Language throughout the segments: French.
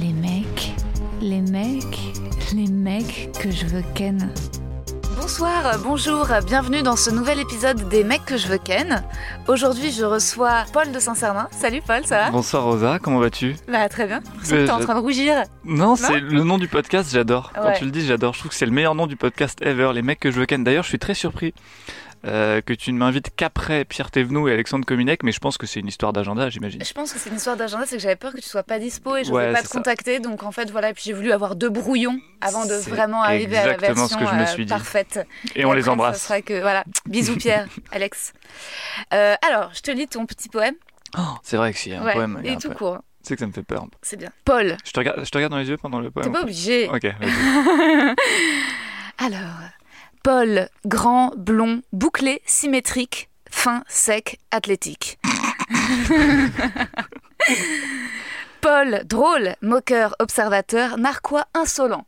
Les mecs, les mecs, les mecs que je veux ken. Bonsoir, bonjour, bienvenue dans ce nouvel épisode des mecs que je veux ken. Aujourd'hui, je reçois Paul de Saint-Cernin. Salut Paul, ça va? Bonsoir Rosa, comment vas-tu? Bah très bien. Mais t'es en train de rougir. Non, c'est le nom du podcast, j'adore. Quand tu le dis, j'adore. Je trouve que c'est le meilleur nom du podcast ever, les mecs que je veux ken. D'ailleurs, je suis très surpris euh, que tu ne m'invites qu'après Pierre Thévenoud et Alexandre Cominec, mais je pense que c'est une histoire d'agenda, j'imagine. Je pense que c'est une histoire d'agenda, c'est que j'avais peur que tu sois pas dispo et je Ouais, voulais pas te ça. contacter. Donc en fait, voilà, et puis j'ai voulu avoir deux brouillons avant de vraiment arriver à la version ce que je me euh, suis dit. parfaite. Et on les embrasse. Ça sera que, voilà. Bisous Pierre, Alex. Euh, alors, je te lis ton petit poème. Oh, c'est vrai que s'il y a un Ouais, poème, il y a et un tout poème. court. Tu sais que ça me fait peur. C'est bien. Paul, Je te regarde, je te regarde dans les yeux pendant le t'es poème. pas obligé. Ok. Alors, Paul, grand, blond, bouclé, symétrique, fin, sec, athlétique. Paul, drôle, moqueur, observateur, narquois, insolent.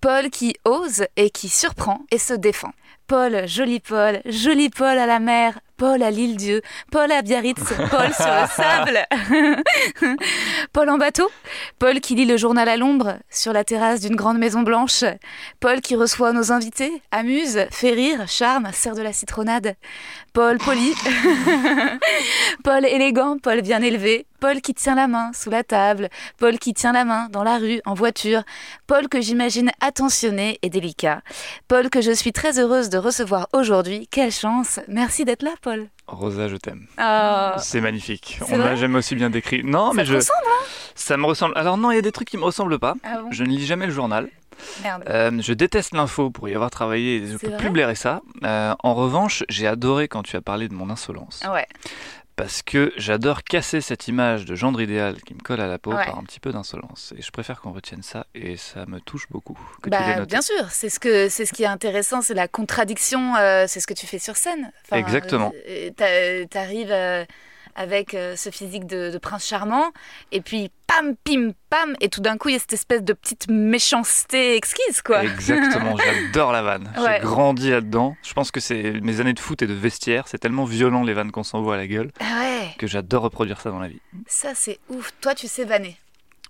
Paul qui ose et qui surprend et se défend. Paul, joli Paul, joli Paul à la mer, Paul à l'île Dieu, Paul à Biarritz, Paul sur le sable. Paul en bateau, Paul qui lit le journal à l'ombre sur la terrasse d'une grande maison blanche, Paul qui reçoit nos invités, amuse, fait rire, charme, sert de la citronnade. Paul poli, Paul élégant, Paul bien élevé, Paul qui tient la main sous la table, Paul qui tient la main dans la rue, en voiture, Paul que j'imagine attentionné et délicat, Paul que je suis très heureuse de recevoir aujourd'hui. Quelle chance Merci d'être là, Paul. Rosa, je t'aime. Oh, C'est magnifique. On l'a jamais aussi bien décrit. Non, ça mais te je. ressemble Ça me ressemble. Alors, non, il y a des trucs qui me ressemblent pas. Ah bon Je ne lis jamais le journal. Merde. Euh, je déteste l'info pour y avoir travaillé et je peux plus blairer ça. Euh, en revanche, j'ai adoré quand tu as parlé de mon insolence. Ouais. Parce que j'adore casser cette image de gendre idéal qui me colle à la peau Ouais. par un petit peu d'insolence. Et je préfère qu'on retienne ça et ça me touche beaucoup. Que Bah, bien sûr, c'est ce que c'est ce qui est intéressant, c'est la contradiction, euh, c'est ce que tu fais sur scène. Enfin, Exactement. euh, t'a- T'arrives euh, avec euh, ce physique de, de prince charmant, et puis pam, pim, pam, et tout d'un coup il y a cette espèce de petite méchanceté exquise, quoi. Exactement, j'adore la vanne. Ouais. J'ai grandi là-dedans. Je pense que c'est mes années de foot et de vestiaire. C'est tellement violent les vannes qu'on s'envoie à la gueule Ah ouais, que j'adore reproduire ça dans la vie. ça c'est ouf. Toi tu sais vanner.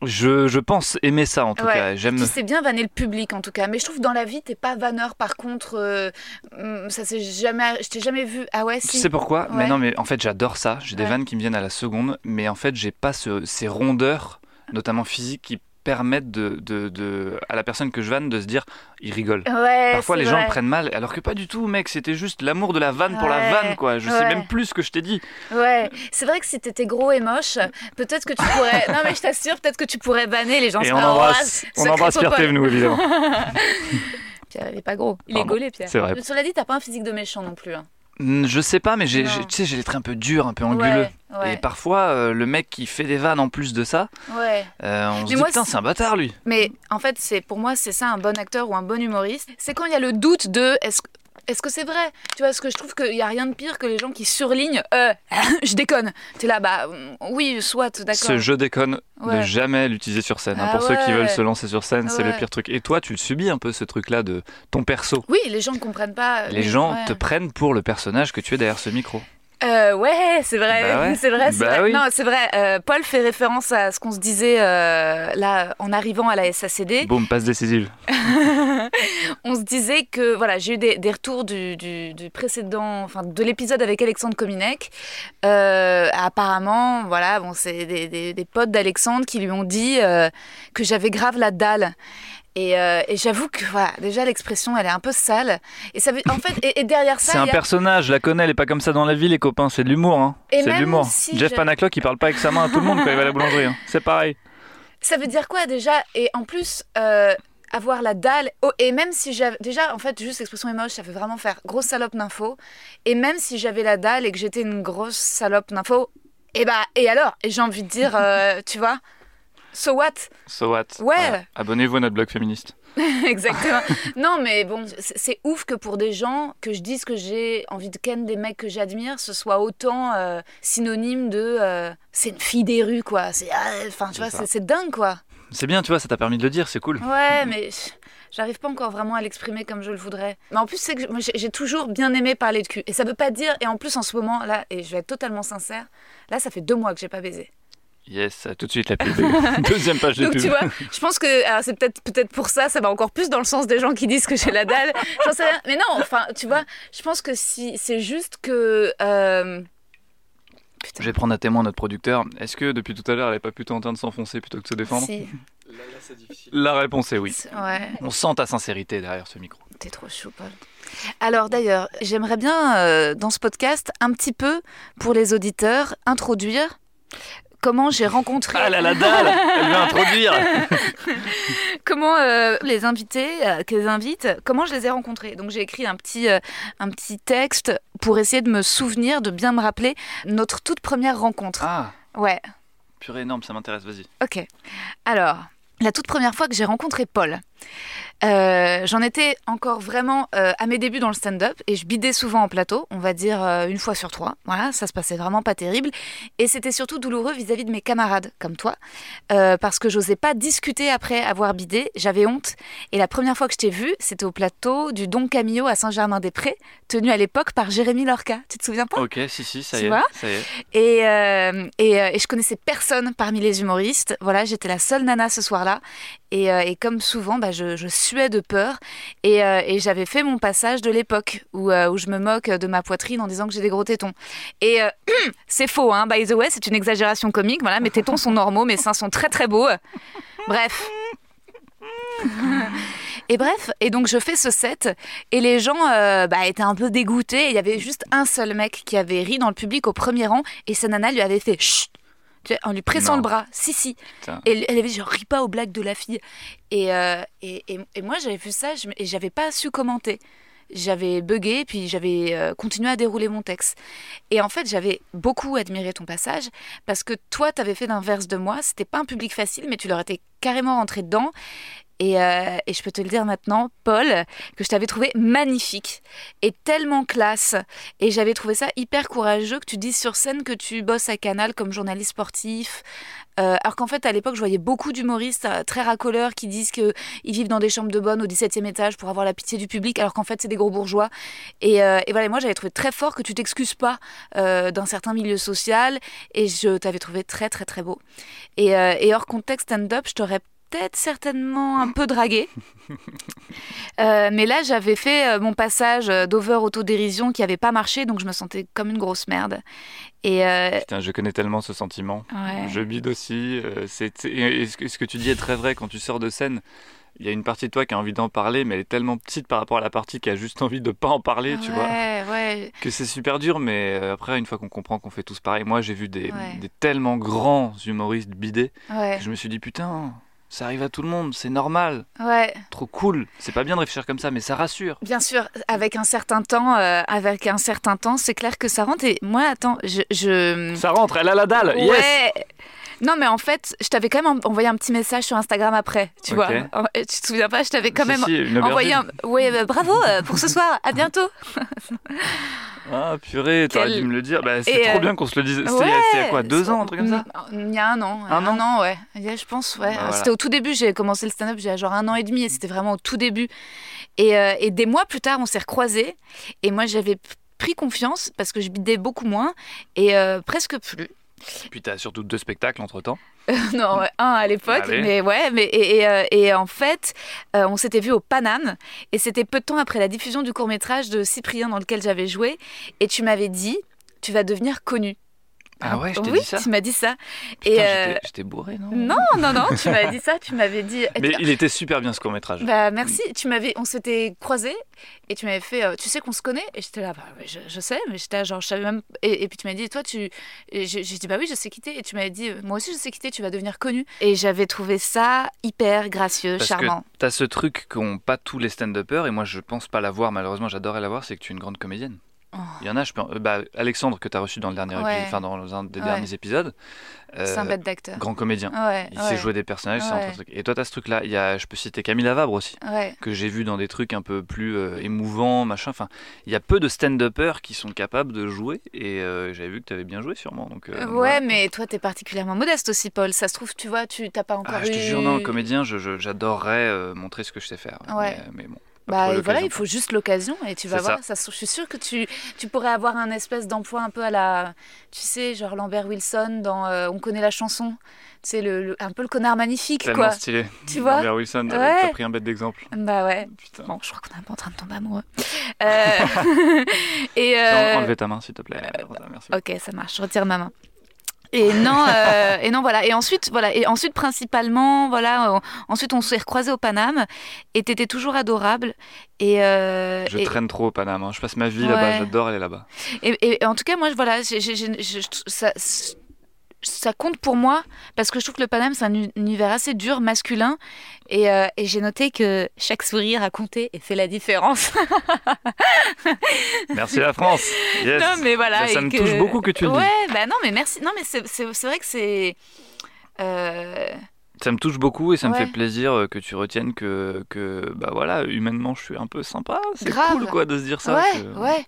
Je, je pense aimer ça en tout Ouais. cas. J'aime. Tu sais bien vanner le public en tout cas, mais je trouve dans la vie t'es pas vanneur. Par contre, euh, hum, ça c'est jamais, je t'ai jamais vu. Ah ouais, Tu si. sais pourquoi? Mais non, mais en fait, j'adore ça. J'ai des vannes qui me viennent à la seconde, mais en fait, j'ai pas ce- ces rondeurs, notamment physiques, qui permettent de, de, de- à la personne que je vanne de se dire, il rigole. Ouais, Parfois, les gens le prennent mal, alors que pas du tout, mec. C'était juste l'amour de la vanne pour la vanne, quoi. Je sais même plus ce que je t'ai dit. Ouais, c'est vrai que si t'étais gros et moche, peut-être que tu pourrais. non, mais je t'assure, peut-être que tu pourrais banner les gens. Et on feraient, embrasse, on embrasse Pierre. Thévenoud, évidemment. Pierre, il est pas gros. Il est gaulé, Pierre. C'est vrai. Cela dit, t'as pas un physique de méchant non plus. hein. Je sais pas, mais j'ai, Non. j'ai- tu sais, j'ai les traits un peu durs, un peu anguleux. Ouais, ouais, Et parfois, euh, le mec qui fait des vannes en plus de ça, ouais. euh, on se dit moi, putain, c'est- c'est un bâtard lui. Mais en fait, c'est pour moi, c'est ça un bon acteur ou un bon humoriste. C'est quand il y a le doute de est-ce est-ce que c'est vrai? Tu vois, parce que je trouve qu'il y a rien de pire que les gens qui surlignent. Euh, je déconne. T'es là, bah oui, soit, d'accord. Ce je déconne Ouais. de jamais l'utiliser sur scène. hein. Ah Pour ceux qui veulent se lancer sur scène, c'est le pire truc. Et toi, tu le subis un peu ce truc-là de ton perso? Oui, les gens ne comprennent pas. Les gens te prennent pour le personnage que tu es derrière ce micro. Euh, ouais, c'est vrai, Bah ouais. c'est vrai, c'est Bah vrai. oui. Non, c'est vrai. euh, Paul fait référence à ce qu'on se disait euh, là en arrivant à la SACD. Boum, passe décisive. On se disait que voilà, j'ai eu des, des retours du, du- du précédent, enfin de l'épisode avec Alexandre Kominek. Apparemment, voilà, bon, c'est des, des- des potes d'Alexandre qui lui ont dit que j'avais grave la dalle. Et, euh, et j'avoue que voilà, déjà l'expression, elle est un peu sale. Et ça veut, en fait, et, et derrière ça, C'est un a- personnage, je la connais, elle est pas comme ça dans la vie, les copains. C'est de l'humour, hein. C'est de l'humour. si Jeff je- Panaclock, il parle pas avec sa main à tout le monde quand il va à la boulangerie. hein. C'est pareil. Ça veut dire quoi déjà? Et en plus, euh, avoir la dalle. Oh, et même si j'avais. Déjà, en fait, juste l'expression est moche, ça veut vraiment faire grosse salope d'info. Et même si j'avais la dalle et que j'étais une grosse salope d'info, et bah, et alors? Et j'ai envie de dire, euh, tu vois? So what? So what? Ouais. Voilà. Abonnez-vous à notre blog féministe. Exactement. non, mais bon, c'est ouf que pour des gens, que je dise que j'ai envie de ken des mecs que j'admire, ce soit autant euh, synonyme de. euh, c'est une fille des rues, quoi. C'est. ah, Enfin, tu vois, c'est dingue, quoi. C'est bien, tu vois, ça t'a permis de le dire, c'est cool. Ouais, mais j'arrive pas encore vraiment à l'exprimer comme je le voudrais. Mais en plus, c'est que j'ai toujours bien aimé parler de cul. Et ça veut pas dire. Et en plus, en ce moment, là, et je vais être totalement sincère, là, ça fait deux mois que j'ai pas baisé. Yes, tout de suite la pub. Deuxième page de Donc pub. tu vois, je pense que alors, c'est peut-être peut-être pour ça, ça va encore plus dans le sens des gens qui disent que j'ai la dalle. J'en sais rien. Mais non, enfin, tu vois, je pense que si c'est juste que. euh, Putain. Je vais prendre à témoin notre producteur. Est-ce que depuis tout à l'heure, elle est pas plutôt en train de s'enfoncer plutôt que de se défendre Si. La réponse est oui. Ouais, On sent ta sincérité derrière ce micro. t'es trop chou, Paul. Alors d'ailleurs, j'aimerais bien euh, dans ce podcast un petit peu pour les auditeurs introduire comment j'ai rencontré. Ah là la dalle Elle veut introduire comment euh, les invités euh, qu'elles invitent, comment je les ai rencontrés. Donc j'ai écrit un petit, euh, un petit texte pour essayer de me souvenir, de bien me rappeler notre toute première rencontre. Ah Ouais, Purée énorme, ça m'intéresse, vas-y. ok. Alors, la toute première fois que j'ai rencontré Paul, euh, j'en étais encore vraiment euh, à mes débuts dans le stand-up et je bidais souvent en plateau, on va dire euh, une fois sur trois. Voilà, ça se passait vraiment pas terrible. Et c'était surtout douloureux vis-à-vis de mes camarades, comme toi, parce que j'osais pas discuter après avoir bidé, j'avais honte. Et la première fois que je t'ai vu, c'était au plateau du Don Camillo à Saint-Germain-des-Prés, tenu à l'époque par Jérémy Lorca. Tu te souviens pas? Ok, si, si, ça Tu y est. vois? ça y est. et, et, et je connaissais personne parmi les humoristes. Voilà, j'étais la seule nana ce soir-là. Et, et comme souvent, bah, je, je suais de peur. Et, euh, et j'avais fait mon passage de l'époque où, euh, où je me moque de ma poitrine en disant que j'ai des gros tétons. Et euh, c'est faux, hein, by the way, c'est une exagération comique. Voilà, mes tétons sont normaux, mes seins sont très très beaux. Bref. Et bref, et donc je fais ce set et les gens bah, étaient un peu dégoûtés. Il y avait juste un seul mec qui avait ri dans le public au premier rang et sa nana lui avait fait chut en lui pressant Non. le bras. Si, si. Putain. Et elle avait dit, je ris pas aux blagues de la fille. Et, euh, et, et- et moi, j'avais vu ça je- et j'avais pas su commenter. J'avais bugué, puis j'avais euh, continué à dérouler mon texte. Et en fait, j'avais beaucoup admiré ton passage parce que toi, t'avais fait l'inverse de moi. C'était pas un public facile, mais tu leur étais carrément rentré dedans. Et, euh, et je peux te le dire maintenant, Paul, que je t'avais trouvé magnifique et tellement classe. Et j'avais trouvé ça hyper courageux que tu dises sur scène que tu bosses à Canal comme journaliste sportif. Euh, alors qu'en fait, à l'époque, je voyais beaucoup d'humoristes euh, très racoleurs qui disent qu'ils vivent dans des chambres de bonne au 17e étage pour avoir la pitié du public, alors qu'en fait, c'est des gros bourgeois. Et, voilà, moi, j'avais trouvé très fort que tu t'excuses pas d'un certain milieu social. Et je t'avais trouvé très, très, très beau. Et, et hors contexte stand-up, je t'aurais peut-être certainement un peu dragué. Euh, mais là, j'avais fait euh, mon passage euh, d'over autodérision qui avait pas marché, donc je me sentais comme une grosse merde. Et euh, Putain, je connais tellement ce sentiment. ouais. Je bide aussi. c'est, et ce, que, tu dis est très vrai quand tu sors de scène. Il y a une partie de toi qui a envie d'en parler, mais elle est tellement petite par rapport à la partie qui a juste envie de pas en parler, tu vois. Ouais, ouais. Que c'est super dur, mais après, une fois qu'on comprend qu'on fait tous pareil, moi j'ai vu des, Ouais. des tellement grands humoristes bider, Ouais, que je me suis dit putain, ça arrive à tout le monde, c'est normal, ouais, trop cool. C'est pas bien de réfléchir comme ça, mais ça rassure. bien sûr, avec un certain temps, euh, avec un certain temps, c'est clair que ça rentre. Et moi, attends, je, je... Ça rentre, elle a la dalle, yes ouais. Non, mais en fait, je t'avais quand même envoyé un petit message sur Instagram après, tu vois. Tu te souviens pas Je t'avais quand même si, envoyé un. Ouais, bah, bravo euh, pour ce soir. À bientôt. Ah purée, t'aurais Quel- dû me le dire. Bah, c'est trop euh, bien qu'on se le dise. C'était il y a- c'était il y a quoi, deux ans, un truc comme ça Il y a un an. Un an ouais. Il y a, je pense, ouais. Bah, voilà. C'était au tout début. J'ai commencé le stand-up, j'ai genre un an et demi et c'était vraiment au tout début. Et, euh, et des mois plus tard, on s'est recroisés. Et moi, j'avais pris confiance parce que je bidais beaucoup moins et euh, presque plus. Puis t'as surtout deux spectacles entre temps. non, un à l'époque, mais ouais, mais et, et, euh, et en fait, euh, on s'était vu au Paname et c'était peu de temps après la diffusion du court métrage de Cyprien dans lequel j'avais joué et tu m'avais dit, tu vas devenir connu. Ah ouais, je t'ai oui, dit ça tu m'as dit ça. Putain, et j'étais- euh, j'étais bourré, non non, non, non, tu m'avais dit ça, tu m'avais dit. Mais il était super bien ce court métrage. Bah merci, tu m'avais, on s'était croisés et tu m'avais fait, euh, tu sais qu'on se connaît et j'étais là, bah je, je sais, mais j'étais genre je savais même, et, et puis tu m'as dit, toi tu, et j'ai dit bah oui je sais quitter et tu m'avais dit, euh, moi aussi je sais quitter, tu vas devenir connu et j'avais trouvé ça hyper gracieux, Parce charmant. que t'as ce truc qu'ont pas tous les stand-uppers, et moi je pense pas l'avoir, malheureusement j'adorais l'avoir, c'est que tu es une grande comédienne. Oh. Il y en a, je peux. euh, Bah, Alexandre, que t'as reçu dans le dernier Ouais. épisode, enfin dans un des Ouais. derniers épisodes. C'est un euh, bête d'acteur. Grand comédien. Ouais, Il sait jouer des personnages, c'est un Ouais. truc. Et toi, t'as ce truc-là. Il y a, je peux citer Camille Lavabre aussi, que j'ai vu dans des trucs un peu plus euh, émouvants, machin. Enfin, il y a peu de stand-uppers qui sont capables de jouer. Et euh, j'avais vu que t'avais bien joué, sûrement. Donc, euh, ouais, voilà. mais toi t'es particulièrement modeste aussi, Paul. Ça se trouve, tu vois, tu t'as pas encore Ah, je te jure, non, comédien, je- je- j'adorerais euh, montrer ce que je sais faire. Ouais. Mais, mais bon. Bah et voilà, il faut juste l'occasion et tu vas voir. Ça. je suis sûre que tu, tu pourrais avoir un espèce d'emploi un peu à la, tu sais, genre Lambert Wilson dans euh, On connaît la chanson. C'est le, le- un peu le connard magnifique, Tellement quoi. stylé. Tu vois Lambert Wilson, t'as Ouais. pris un bête d'exemple. Bah ouais. Putain. Bon, je crois qu'on est un peu en train de tomber amoureux. Euh, et Non, euh, Enlevez ta main, s'il te plaît. Rosa, merci. Ok, ça marche. Je retire ma main. Et non, euh, et non, voilà. Et ensuite, voilà. Et ensuite, principalement, voilà. euh, ensuite, on s'est recroisés au Paname, et t'étais toujours adorable. Et, euh, Je et, traîne trop au Paname. hein. Je passe ma vie là-bas. J'adore aller là-bas. et- en tout cas, moi, voilà, j'ai- j'ai- j'ai- je- je- ça, ça compte pour moi parce que je trouve que le Paname, c'est un uni- univers assez dur, masculin. Et, euh, et j'ai noté que chaque sourire a compté et fait la différence. Merci la France. Yes. non, mais voilà. Ça me que- touche beaucoup que tu le. Ouais, bah non, mais merci. Non, mais c'est vrai que c'est. euh, Ça me touche beaucoup et ça me fait plaisir euh, que tu retiennes que, que bah voilà, humainement, je suis un peu sympa. C'est cool quoi de se dire ça. ouais, que- ouais.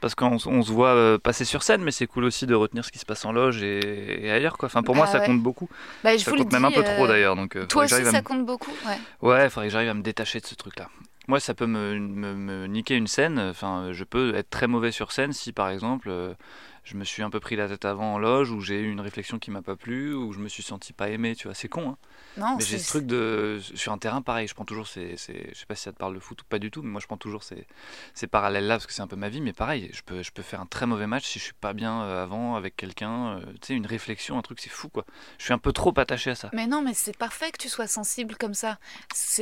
Parce qu'on se voit euh, passer sur scène, mais c'est cool aussi de retenir ce qui se passe en loge et, et ailleurs quoi. Enfin, pour moi, Bah ça compte beaucoup. Bah, je Ça compte même un peu euh, trop d'ailleurs. Donc, euh, Toi aussi, ça me- compte beaucoup. Ouais. Ouais, il faudrait que j'arrive à me détacher de ce truc-là. Moi, ça peut me, me, me niquer une scène. Enfin, je peux être très mauvais sur scène si, par exemple, euh, je me suis un peu pris la tête avant en loge, ou j'ai eu une réflexion qui m'a pas plu, ou je me suis senti pas aimé. Tu vois, c'est con. Hein. Non, Mais j'ai ce truc de sur un terrain pareil. Je prends toujours ces, ces- je sais pas si ça te parle de foot ou pas du tout, mais moi je prends toujours ces, ces parallèles-là parce que c'est un peu ma vie. Mais pareil, je peux, je peux faire un très mauvais match si je suis pas bien euh, avant avec quelqu'un. euh, tu sais, une réflexion, un truc, c'est fou quoi. Je suis un peu trop attaché à ça. Mais non, mais c'est parfait que tu sois sensible comme ça.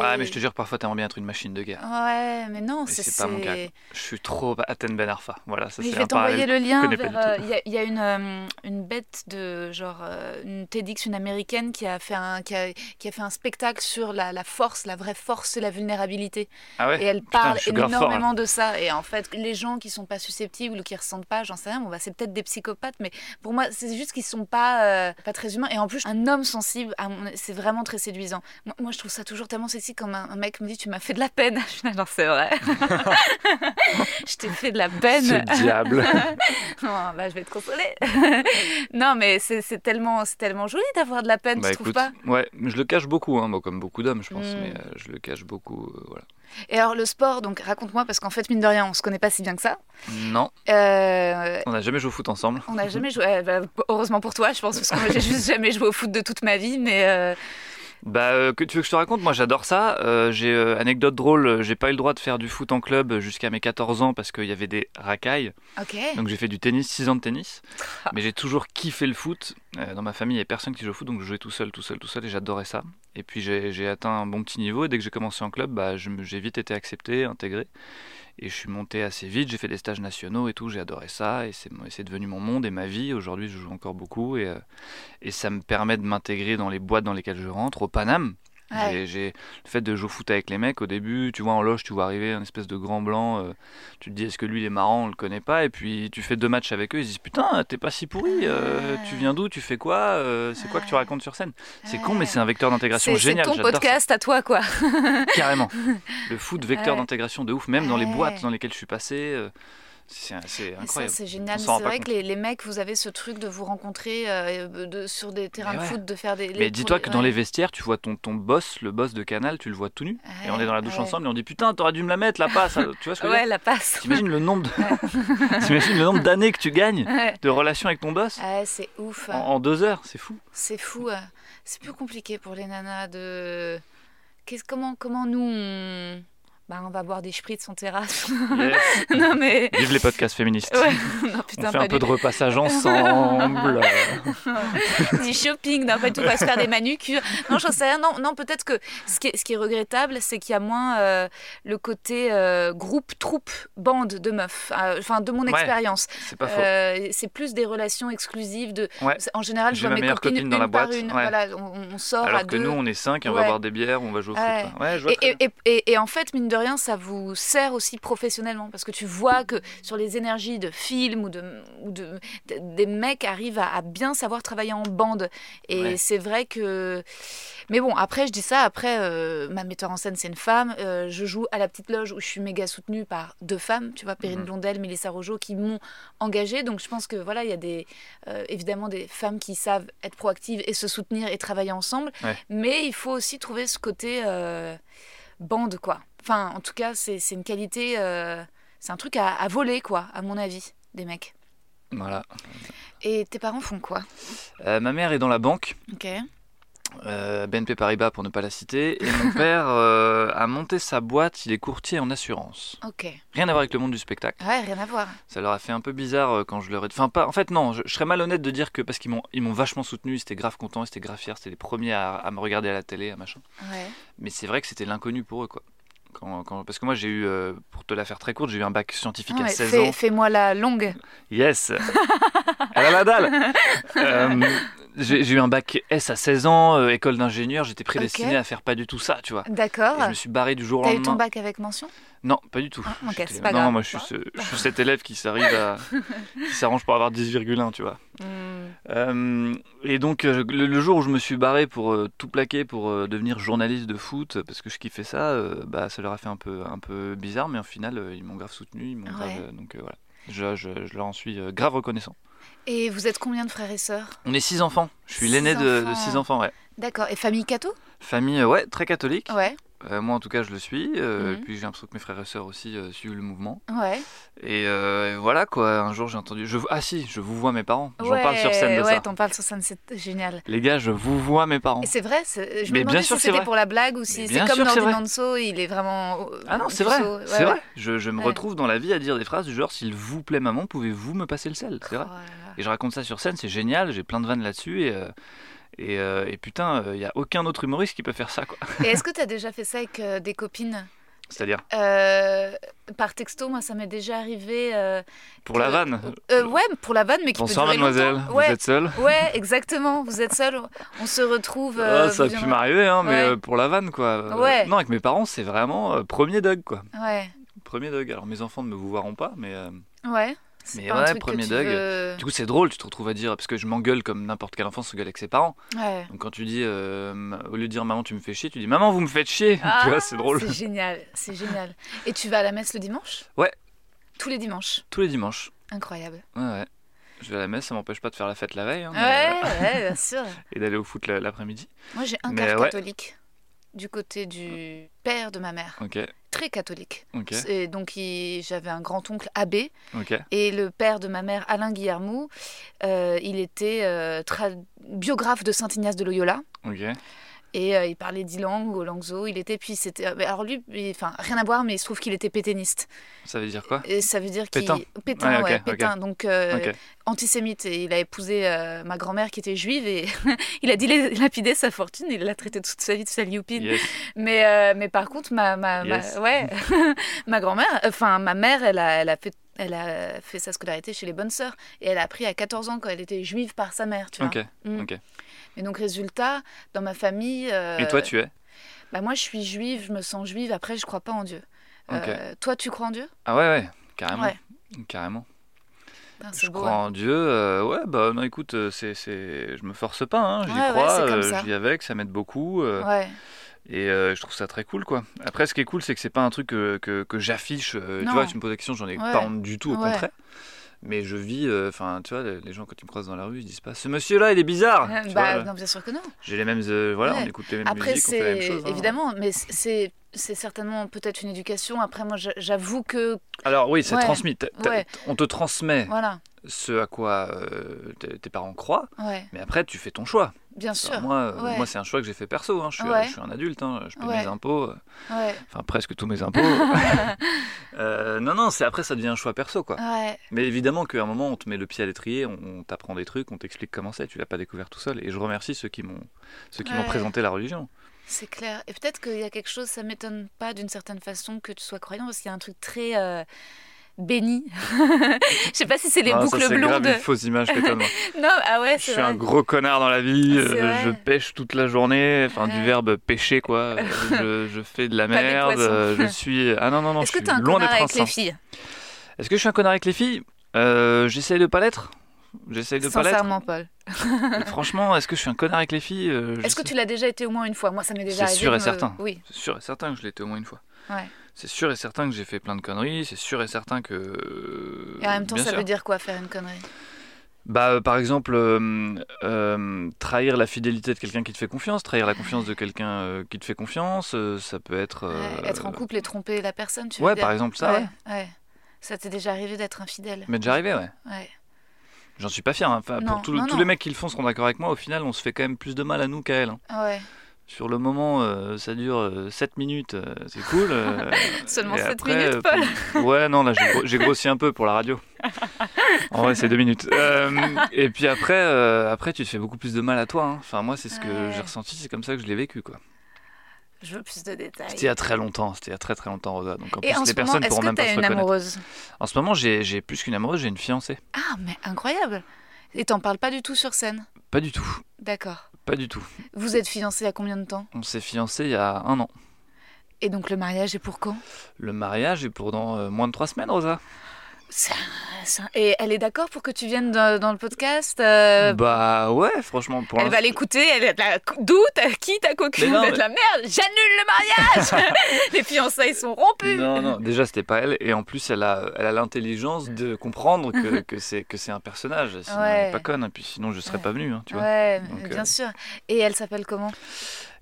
Ah, mais je te jure, parfois t'aimerais bien être une machine de guerre. Ouais, mais non, Mais c'est. c'est pas mon cas, Je suis trop Athènes Ben Arfa. Voilà, ça c'est je vais un t'envoyer le lien vers. Euh. Il y a, il y a une, euh, une bête de genre euh, une TEDx, une américaine qui a fait un qui a, qui a fait un spectacle sur la, la force, la vraie force et la vulnérabilité. Ah ouais? Et elle parle fort, là. énormément de ça. Et en fait, les gens qui sont pas susceptibles ou qui ressentent pas, j'en sais rien, bon, bah, c'est peut-être des psychopathes, mais pour moi, c'est juste qu'ils sont pas, euh, pas très humains. Et en plus, un homme sensible, c'est vraiment très séduisant. Moi, moi, je trouve ça toujours tellement sexy quand un, un mec me dit Tu m'as fait de la peine. Je suis là, genre, c'est vrai. je t'ai fait de la peine. Ce diable. Oh, bah, je vais te consoler. non, mais c'est tellement, c'est tellement joli d'avoir de la peine, Bah tu trouves écoute, pas? ouais, mais je le cache beaucoup, hein, bon, comme beaucoup d'hommes, je pense, Mm. mais euh, je le cache beaucoup, euh, voilà. Et alors, le sport, donc raconte-moi, parce qu'en fait, mine de rien, on se connaît pas si bien que ça. Non, Euh, on n'a jamais joué au foot ensemble. On n'a jamais joué. euh, bah, heureusement pour toi, je pense, parce que moi, j'ai juste jamais joué au foot de toute ma vie. Mais euh, Bah, euh, que tu veux que je te raconte? Moi, j'adore ça. Euh, j'ai euh, anecdote drôle. J'ai pas eu le droit de faire du foot en club jusqu'à mes 14 ans parce qu'il y avait des racailles. ok. Donc j'ai fait du tennis, 6 ans de tennis. Mais j'ai toujours kiffé le foot. Dans ma famille, il n'y avait personne qui joue au foot, donc je jouais tout seul, tout seul, tout seul, et j'adorais ça. Et puis j'ai atteint un bon petit niveau, et dès que j'ai commencé en club, bah, j'ai vite été accepté, intégré. Et je suis monté assez vite, j'ai fait des stages nationaux et tout, j'ai adoré ça, et c'est devenu mon monde et ma vie. Aujourd'hui, je joue encore beaucoup, et, euh, et ça me permet de m'intégrer dans les boîtes dans lesquelles je rentre. Au Paname, Ouais. j'ai- le fait de jouer au foot avec les mecs au début, tu vois en loge, tu vois arriver un espèce de grand blanc, euh, tu te dis est-ce que lui il est marrant, on le connaît pas, et puis tu fais deux matchs avec eux, ils se disent putain t'es pas si pourri, euh, tu viens d'où, tu fais quoi, euh, c'est quoi que tu racontes sur scène? C'est con mais c'est un vecteur d'intégration C'est c'est génial, ton podcast à toi, quoi. carrément. Le foot vecteur d'intégration de ouf, même dans les boîtes dans lesquelles je suis passé. C'est incroyable. c'est génial. C'est vrai que les, les mecs, vous avez ce truc de vous rencontrer euh, de- sur des terrains de foot, de faire des. Mais dis-toi que dans les vestiaires, tu vois ton, ton boss, le boss de Canal, tu le vois tout nu. et on est dans la douche ensemble et on dit putain, t'aurais dû me la mettre la passe. Tu vois ce que Ouais, la passe. T'imagines le nombre de... D'années que tu gagnes de relations avec ton boss Ouais, c'est ouf. en, en deux heures, c'est fou. C'est fou. C'est plus compliqué pour les nanas de. Comment, comment nous on. Bah, on va boire des spritz en terrasse. Yes. non mais. Vive les podcasts féministes. Ouais. Non On fait un peu de repassage ensemble. du shopping, non pas du tout, on va se faire des manucures. Non, j'en sais rien. Non, non peut-être que ce qui est, ce qui est regrettable, c'est qu'il y a moins euh, le côté euh, groupe, troupe, bande de meufs. Euh, Enfin, de mon Ouais, expérience. C'est pas faux. C'est plus des relations exclusives. De... Ouais. En général, je vois ma mes copines copine dans une la par boîte, une. ouais. Voilà, on, on sort à Alors que deux. nous, on est cinq et on va boire des bières, on va jouer au foot. Et, et en fait, mine de rien, ça vous sert aussi professionnellement? Parce que tu vois que sur les énergies de films ou, de, ou de, de- des mecs arrivent à, à bien savoir travailler en bande. Et Ouais. c'est vrai que. Mais bon, après, je dis ça. Après, euh, ma metteur en scène, c'est une femme. Euh, je joue à la petite loge où je suis méga soutenue par deux femmes, tu vois, Perrine Mhm. Blondel, Mélissa Rojo, qui m'ont engagée. Donc je pense que voilà, il y a des, euh, évidemment des femmes qui savent être proactives et se soutenir et travailler ensemble. Ouais. Mais il faut aussi trouver ce côté bande, quoi. Enfin, en tout cas, c'est c'est une qualité, euh, c'est un truc à, à voler, quoi, à mon avis, des mecs. Voilà. Et tes parents font quoi? Euh, ma mère est dans la banque, Ok. Euh, BNP Paribas pour ne pas la citer, et mon père euh, a monté sa boîte, il est courtier en assurance. Ok. Rien à voir avec le monde du spectacle. Ouais, rien à voir. Ça leur a fait un peu bizarre euh, quand je leur ai... Enfin, pas... en fait, non, je, je serais malhonnête de dire que... Parce qu'ils m'ont ils m'ont vachement soutenu, ils étaient grave contents, ils étaient grave fiers, c'était les premiers à, à me regarder à la télé, à machin. Ouais. Mais c'est vrai que c'était l'inconnu pour eux, quoi. Quand, quand- Parce que moi, j'ai eu, euh, pour te la faire très courte, j'ai eu un bac scientifique Ah à ouais, 16 fais- ans. Fais-moi la longue. Yes Elle a la dalle Euh, J'ai eu un bac S à 16 ans, euh, école d'ingénieur, j'étais prédestiné à faire pas du tout ça, tu vois. D'accord. Je me suis barré du jour au T'as eu lendemain. ton bac avec mention? Non, pas du tout. Ah, pas non, grave. moi je suis, ce- je suis cet élève qui s'arrive à, qui s'arrange pour avoir 10,1, tu vois. Hmm. Euh, et donc euh, le, le jour où je me suis barré pour euh, tout plaquer pour euh, devenir journaliste de foot, parce que je kiffais ça, bah ça leur a fait un peu, un peu bizarre, mais au final ils m'ont grave soutenu, ils m'ont Ouais. donc voilà. Je, je- je leur en suis grave reconnaissant. Et vous êtes combien de frères et sœurs? On est six enfants. Je suis l'aîné de, de six enfants, ouais. D'accord. Et famille catho? Famille, ouais, très catholique. Ouais. Euh, moi, en tout cas, je le suis. euh, Mhm. Et puis, j'ai l'impression que mes frères et sœurs aussi euh, suivent le mouvement. Ouais. Et, euh, et voilà, quoi. Un jour, j'ai entendu. Je... Ah, si, je vous vois mes parents. J'en ouais, parle sur scène de Ouais, ça. t'en parles sur scène, c'est génial. Les gars, je vous vois mes parents. Et c'est vrai, je Mais me bien demandais sûr si c'était pour la blague ou si Mais c'est bien comme. Nordinanso, il est vraiment. Ah non, c'est vrai. Ouais, c'est vrai. Je, je me retrouve dans la vie à dire des phrases du genre S'il vous plaît, maman, pouvez-vous me passer le sel C'est vrai. Oh. Et je raconte ça sur scène, c'est génial. J'ai plein de vannes là-dessus. Et, et, euh, et putain, il n'y a aucun autre humoriste qui peut faire ça, quoi. Et est-ce que tu as déjà fait ça avec euh, des copines? C'est-à-dire, Euh, Par texto, moi, ça m'est déjà arrivé. euh, pour la vanne? euh, ouais, pour la vanne, mais qui Bonsoir, peut durer mademoiselle. longtemps. Vous Ouais, êtes seule? Ouais, exactement. Vous êtes seul, on se retrouve. Ah, euh, ça a pu m'arriver, hein, mais Ouais. euh, pour la vanne, quoi. Euh, Ouais. Non, avec mes parents, c'est vraiment euh, premier Doug, quoi. Ouais, Premier Doug. Alors, mes enfants ne me vous verront pas, mais euh, ouais. Mais ouais, premier Doug. veux- du coup, c'est drôle, tu te retrouves à dire, parce que je m'engueule comme n'importe quel enfant se gueule avec ses parents. Ouais. Donc, quand tu dis, euh, au lieu de dire maman, tu me fais chier, tu dis maman, vous me faites chier. Ah, tu vois, c'est drôle. C'est génial, c'est génial. Et tu vas à la messe le dimanche? Ouais. Tous les dimanches? Tous les dimanches. Incroyable. Ouais, ouais. Je vais à la messe, ça m'empêche pas de faire la fête la veille hein, Ouais, euh, ouais, bien sûr. et d'aller au foot la- l'après-midi. Moi, j'ai un Mais quart ouais. catholique du côté du père de ma mère, Ok, très catholique. Et donc, j'avais un grand-oncle abbé et le père de ma mère, Alain Guillermou, euh, il était euh, biographe de Saint Ignace de Loyola. Et euh, il parlait dix langues, au langzo, il était, puis c'était... mais Alors lui, il- enfin, rien à voir, mais il se trouve qu'il était pétainiste. Ça veut dire quoi? Et ça veut dire qu'il... Pétain? Pétain, Ouais, pétain. Donc, euh, antisémite. Et il a épousé euh, ma grand-mère qui était juive et il a dit lapider sa fortune. Il l'a traité toute sa vie de salioupine. Yes. Mais, euh, mais par contre, ma, ma, ouais, ma grand-mère, enfin ma mère, elle a, elle, a fait, elle a fait sa scolarité chez les bonnes sœurs. Et elle a appris à 14 ans quand elle était juive par sa mère, tu vois. Ok, Mm. ok. Et donc, résultat, dans ma famille... euh, Et toi, tu es? bah, Moi, je suis juive, je me sens juive. Après, je crois pas en Dieu. Euh, toi, tu crois en Dieu? Ah ouais, ouais, carrément. Ouais. Carrément. Je beau. crois hein. en Dieu. euh, ouais, bah non, écoute, c'est, c'est... je me force pas, hein, j'y Ouais, ouais, crois, ça. je vis avec, ça m'aide beaucoup. Ouais. Et euh, je trouve ça très cool, quoi. Après, ce qui est cool, c'est que c'est pas un truc que, que, que j'affiche. euh, tu vois, tu me poses la question, j'en ai Ouais. pas honte du tout, au Ouais. contraire. Mais je vis, euh, enfin, tu vois, les gens, quand ils me croisent dans la rue, ils disent pas Ce monsieur-là, il est bizarre Tu bah, vois, non, bien sûr que non. J'ai les mêmes. euh, voilà, Ouais. on écoute les mêmes Après, musiques, on fait la même chose. hein. évidemment, mais c'est c'est certainement peut-être une éducation. Après, moi, j'a- j'avoue que Alors, oui, c'est Ouais. transmis. Ouais. On te transmet voilà, ce à quoi euh, tes parents croient, mais après, tu fais ton choix. Bien sûr, moi, euh, ouais. moi c'est un choix que j'ai fait perso. hein. Je, suis, Ouais. je suis un adulte, hein. je Ouais. mes impôts, euh, enfin presque tous mes impôts. Euh, non, non, c'est après ça devient un choix perso, quoi. Mais évidemment qu'à un moment, on te met le pied à l'étrier, on, t'apprend des trucs, on t'explique comment c'est, tu l'as pas découvert tout seul. Et je remercie ceux qui m'ont ceux qui m'ont Ouais. présenté la religion. c'est clair. Et peut-être qu'il y a quelque chose, ça m'étonne pas d'une certaine façon que tu sois croyant, parce qu'il y a un truc très euh, béni. Je sais pas si c'est les Ah, ça, boucles c'est grave blondes. une fausse image que moi. Non, ah ouais, Je c'est suis vrai. un gros connard dans la vie, C'est euh, je pêche toute la journée, enfin du verbe pêcher quoi. Je, je fais de la Pas merde, euh, je suis. Ah non, non, non, Est-ce je que suis t'es un connard avec les filles? Est-ce que je suis un connard avec les filles? Euh, J'essaye de pas l'être. J'essaye de pas l'être. Sincèrement, Paul. Franchement, est-ce que je suis un connard avec les filles? Est-ce que tu l'as déjà été au moins une fois? Moi, ça m'est déjà C'est arrivé. sûr de et me- certain. Oui, C'est sûr et certain que je l'ai été au moins une fois. ouais. C'est sûr et certain que j'ai fait plein de conneries. C'est sûr et certain que. Et en même temps, Bien ça sûr. veut dire quoi faire une connerie? Bah, euh, par exemple, euh, euh, trahir la fidélité de quelqu'un qui te fait confiance, trahir la confiance de quelqu'un euh, qui te fait confiance, euh, ça peut être. euh, Ouais, Être en couple et tromper la personne, tu veux Ouais, par exemple, ça, ouais. ouais. Ça t'est déjà arrivé d'être infidèle? Mais déjà arrivé, ouais. Ouais. J'en suis pas fier. hein. Enfin, Non, pour tous- non, tous non. les mecs qui le font seront d'accord avec moi. Au final, on se fait quand même plus de mal à nous qu'à elle. hein. Ouais. Sur le moment, euh, ça dure 7 minutes, euh, c'est cool. euh, Seulement et 7 après, minutes, euh, Paul. Ouais, non, là, j'ai gro- j'ai grossi un peu pour la radio. En vrai, c'est 2 minutes. Euh, et puis après, euh, après, tu te fais beaucoup plus de mal à toi. hein. Enfin, moi, c'est ce que Ouais. j'ai ressenti, c'est comme ça que je l'ai vécu, quoi. Je veux plus de détails. C'était il y a très longtemps, c'était il y a très très longtemps, Rosa. Donc en Et plus, en les moment, personnes est-ce pourront que même pas se une amoureuse? En ce moment, j'ai j'ai plus qu'une amoureuse, j'ai une fiancée. Ah, mais incroyable Et t'en parles pas du tout sur scène? Pas du tout, D'accord. Pas du tout. Vous êtes fiancés à combien de temps? On s'est fiancés il y a un an. Et donc le mariage est pour quand? Le mariage est pour dans euh, moins de 3 semaines, Rosa. Et elle est d'accord pour que tu viennes dans, dans le podcast euh, Bah ouais, franchement, pour Elle va l'écouter, elle est là. D'où T'as qui ta coquine Mais mais- la merde J'annule le mariage Les fiançailles sont rompues Non, non, déjà c'était pas elle, et en plus elle a, elle a l'intelligence de comprendre que, que c'est un personnage. Sinon elle Ouais. est pas conne, et puis sinon je serais Ouais. pas venu, hein, tu vois. Ouais, Donc, bien euh, sûr. Et elle s'appelle comment?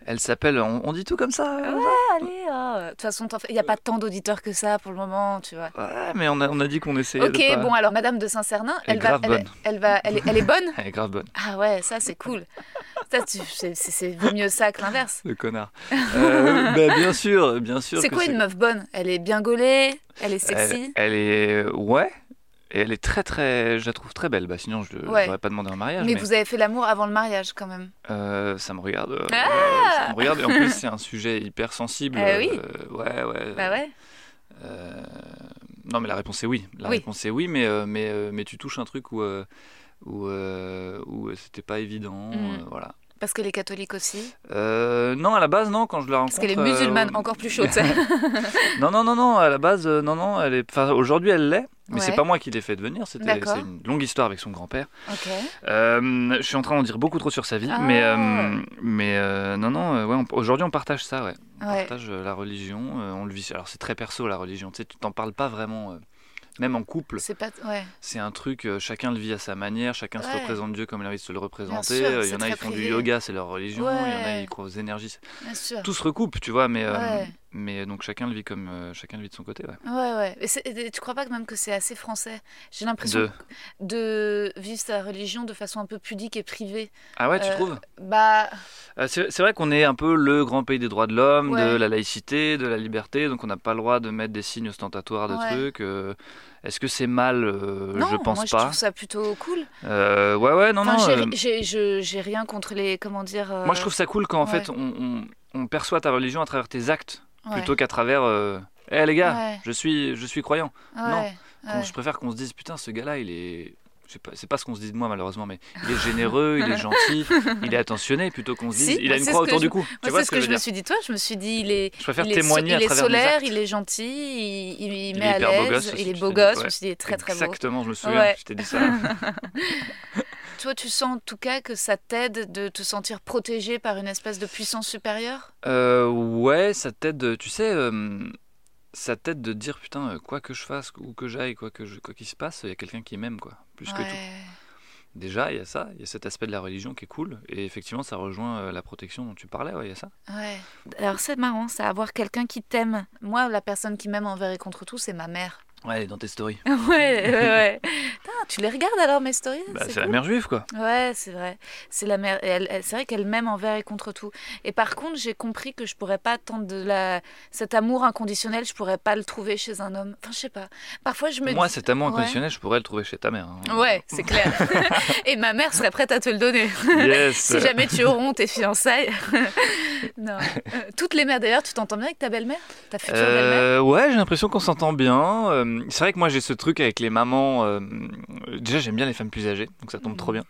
Elle s'appelle, on, on dit tout comme ça. euh, Allez, oh. de toute façon, il n'y a pas tant d'auditeurs que ça pour le moment, tu vois. Ouais, mais on a, on a dit qu'on essayait Ok, de pas... bon alors Madame de Saint-Cernin, Elle est elle, va, elle, bonne. elle va, elle, est- elle est bonne. Elle est grave bonne, Ah ouais, ça c'est cool. Ça, c'est, mieux ça que l'inverse. le connard. Euh, bah, bien sûr, bien sûr. C'est quoi une meuf bonne? Elle est bien gaulée, elle est sexy? Elle est, ouais, et elle est très très, je la trouve très belle. Bah sinon je Ouais. n'aurais pas demandé un mariage. mais, mais- vous avez fait l'amour avant le mariage quand même. Euh, ça me regarde. euh, Ah ça me regarde. Et en plus, c'est un sujet hyper sensible. Ah oui. euh, ouais, ouais. Bah ouais. Euh, non, mais la réponse est oui. La Oui. réponse est oui, mais, mais, mais tu touches un truc où, où, où c'était pas évident. Euh, voilà. Parce qu'elle est catholique aussi. Euh, non, à la base, non, quand je la rencontre. Parce qu'elle est euh, musulmane, encore plus chaude. ça. non, non, non, non, à la base, euh, non, non, elle est. Enfin, aujourd'hui, elle l'est. Mais c'est Ouais. pas moi qui l'ai fait devenir, c'était c'est une longue histoire avec son grand-père. ok. Euh, je suis en train d'en dire beaucoup trop sur sa vie, Ah. mais, euh, mais euh, non, non, euh, ouais, on- aujourd'hui on partage ça, ouais. On Ouais. partage euh, la religion, euh, on le vit. Alors c'est très perso la religion, tu sais, tu t'en parles pas vraiment, euh, même en couple, C'est pas. Ouais. c'est un truc, euh, chacun le vit à sa manière, chacun se représente Dieu comme il a envie de se le représenter. sûr, Il y en a, ils font du yoga, c'est leur religion, il y en a, ils croient aux énergies. Bien sûr. Tout se recoupe, tu vois, mais, euh. Mais donc chacun le vit comme euh, chacun le vit de son côté, ouais. Ouais, ouais. Et, tu crois pas que même que c'est assez français? J'ai l'impression De... de vivre sa religion de façon un peu pudique et privée. Ah ouais, tu Euh, trouves? Bah, Euh, C'est vrai qu'on est un peu le grand pays des droits de l'homme, de la laïcité, de la liberté, donc on n'a pas le droit de mettre des signes ostentatoires de Ouais. trucs. Est-ce que c'est mal non, Je pense moi je pas. trouve ça plutôt cool. Ouais, ouais, non, Enfin, non. j'ai, rien contre les. Comment dire Moi, je trouve ça cool quand en fait on, on- on perçoit ta religion à travers tes actes plutôt qu'à travers. euh, Eh les gars, je suis, je suis croyant. non. Je préfère qu'on se dise putain, ce gars-là, il est. C'est pas ce qu'on se dit de moi malheureusement, mais il est généreux, il est gentil, il est attentionné, plutôt qu'on se dise Si, il a une croix autour je- du cou. Moi, tu vois c'est ce ce que, que je je me suis dit, toi, je me suis dit, il est, Je préfère il so- témoigner il est solaire, il est gentil, il, il- il Il met est à l'aise, il est beau gosse, je me suis dit, très très beau. Exactement, je me souviens, Ouais. je t'ai dit ça. toi, tu sens en tout cas que ça t'aide de te sentir protégé par une espèce de puissance supérieure? Euh, ouais, ça t'aide, tu sais, euh, ça t'aide de dire putain, euh, quoi que je fasse, où que j'aille, quoi que je, quoi qu'il se passe, il y a quelqu'un qui m'aime, quoi, plus que tout. Déjà, il y a ça, il y a cet aspect de la religion qui est cool, et effectivement, ça rejoint euh, la protection dont tu parlais, ouais, il y a ça. Ouais. Alors c'est marrant, ça, avoir quelqu'un qui t'aime. Moi, la personne qui m'aime envers et contre tout, c'est ma mère. Ouais, dans tes stories. ouais, ouais, ouais. Tu les regardes alors mes stories? Bah, c'est cool. la mère juive, quoi. Ouais, c'est vrai. C'est la mère. et elle- elle- c'est vrai qu'elle m'aime envers et contre tout. Et par contre, j'ai compris que je pourrais pas tendre de la cet amour inconditionnel. Je pourrais pas le trouver chez un homme. Enfin, je sais pas. Parfois, je me Moi, dis. cet amour Ouais. inconditionnel, je pourrais le trouver chez ta mère. hein. Ouais, c'est clair. et ma mère serait prête à te le donner. Yes. si jamais tu romps tes fiançailles. non. Euh, toutes les mères d'ailleurs, tu t'entends bien avec ta belle-mère? Ta future belle-mère? Euh, ouais, j'ai l'impression qu'on s'entend bien. Euh, c'est vrai que moi j'ai ce truc avec les mamans. euh, déjà, j'aime bien les femmes plus âgées, donc ça tombe Mhm. trop bien.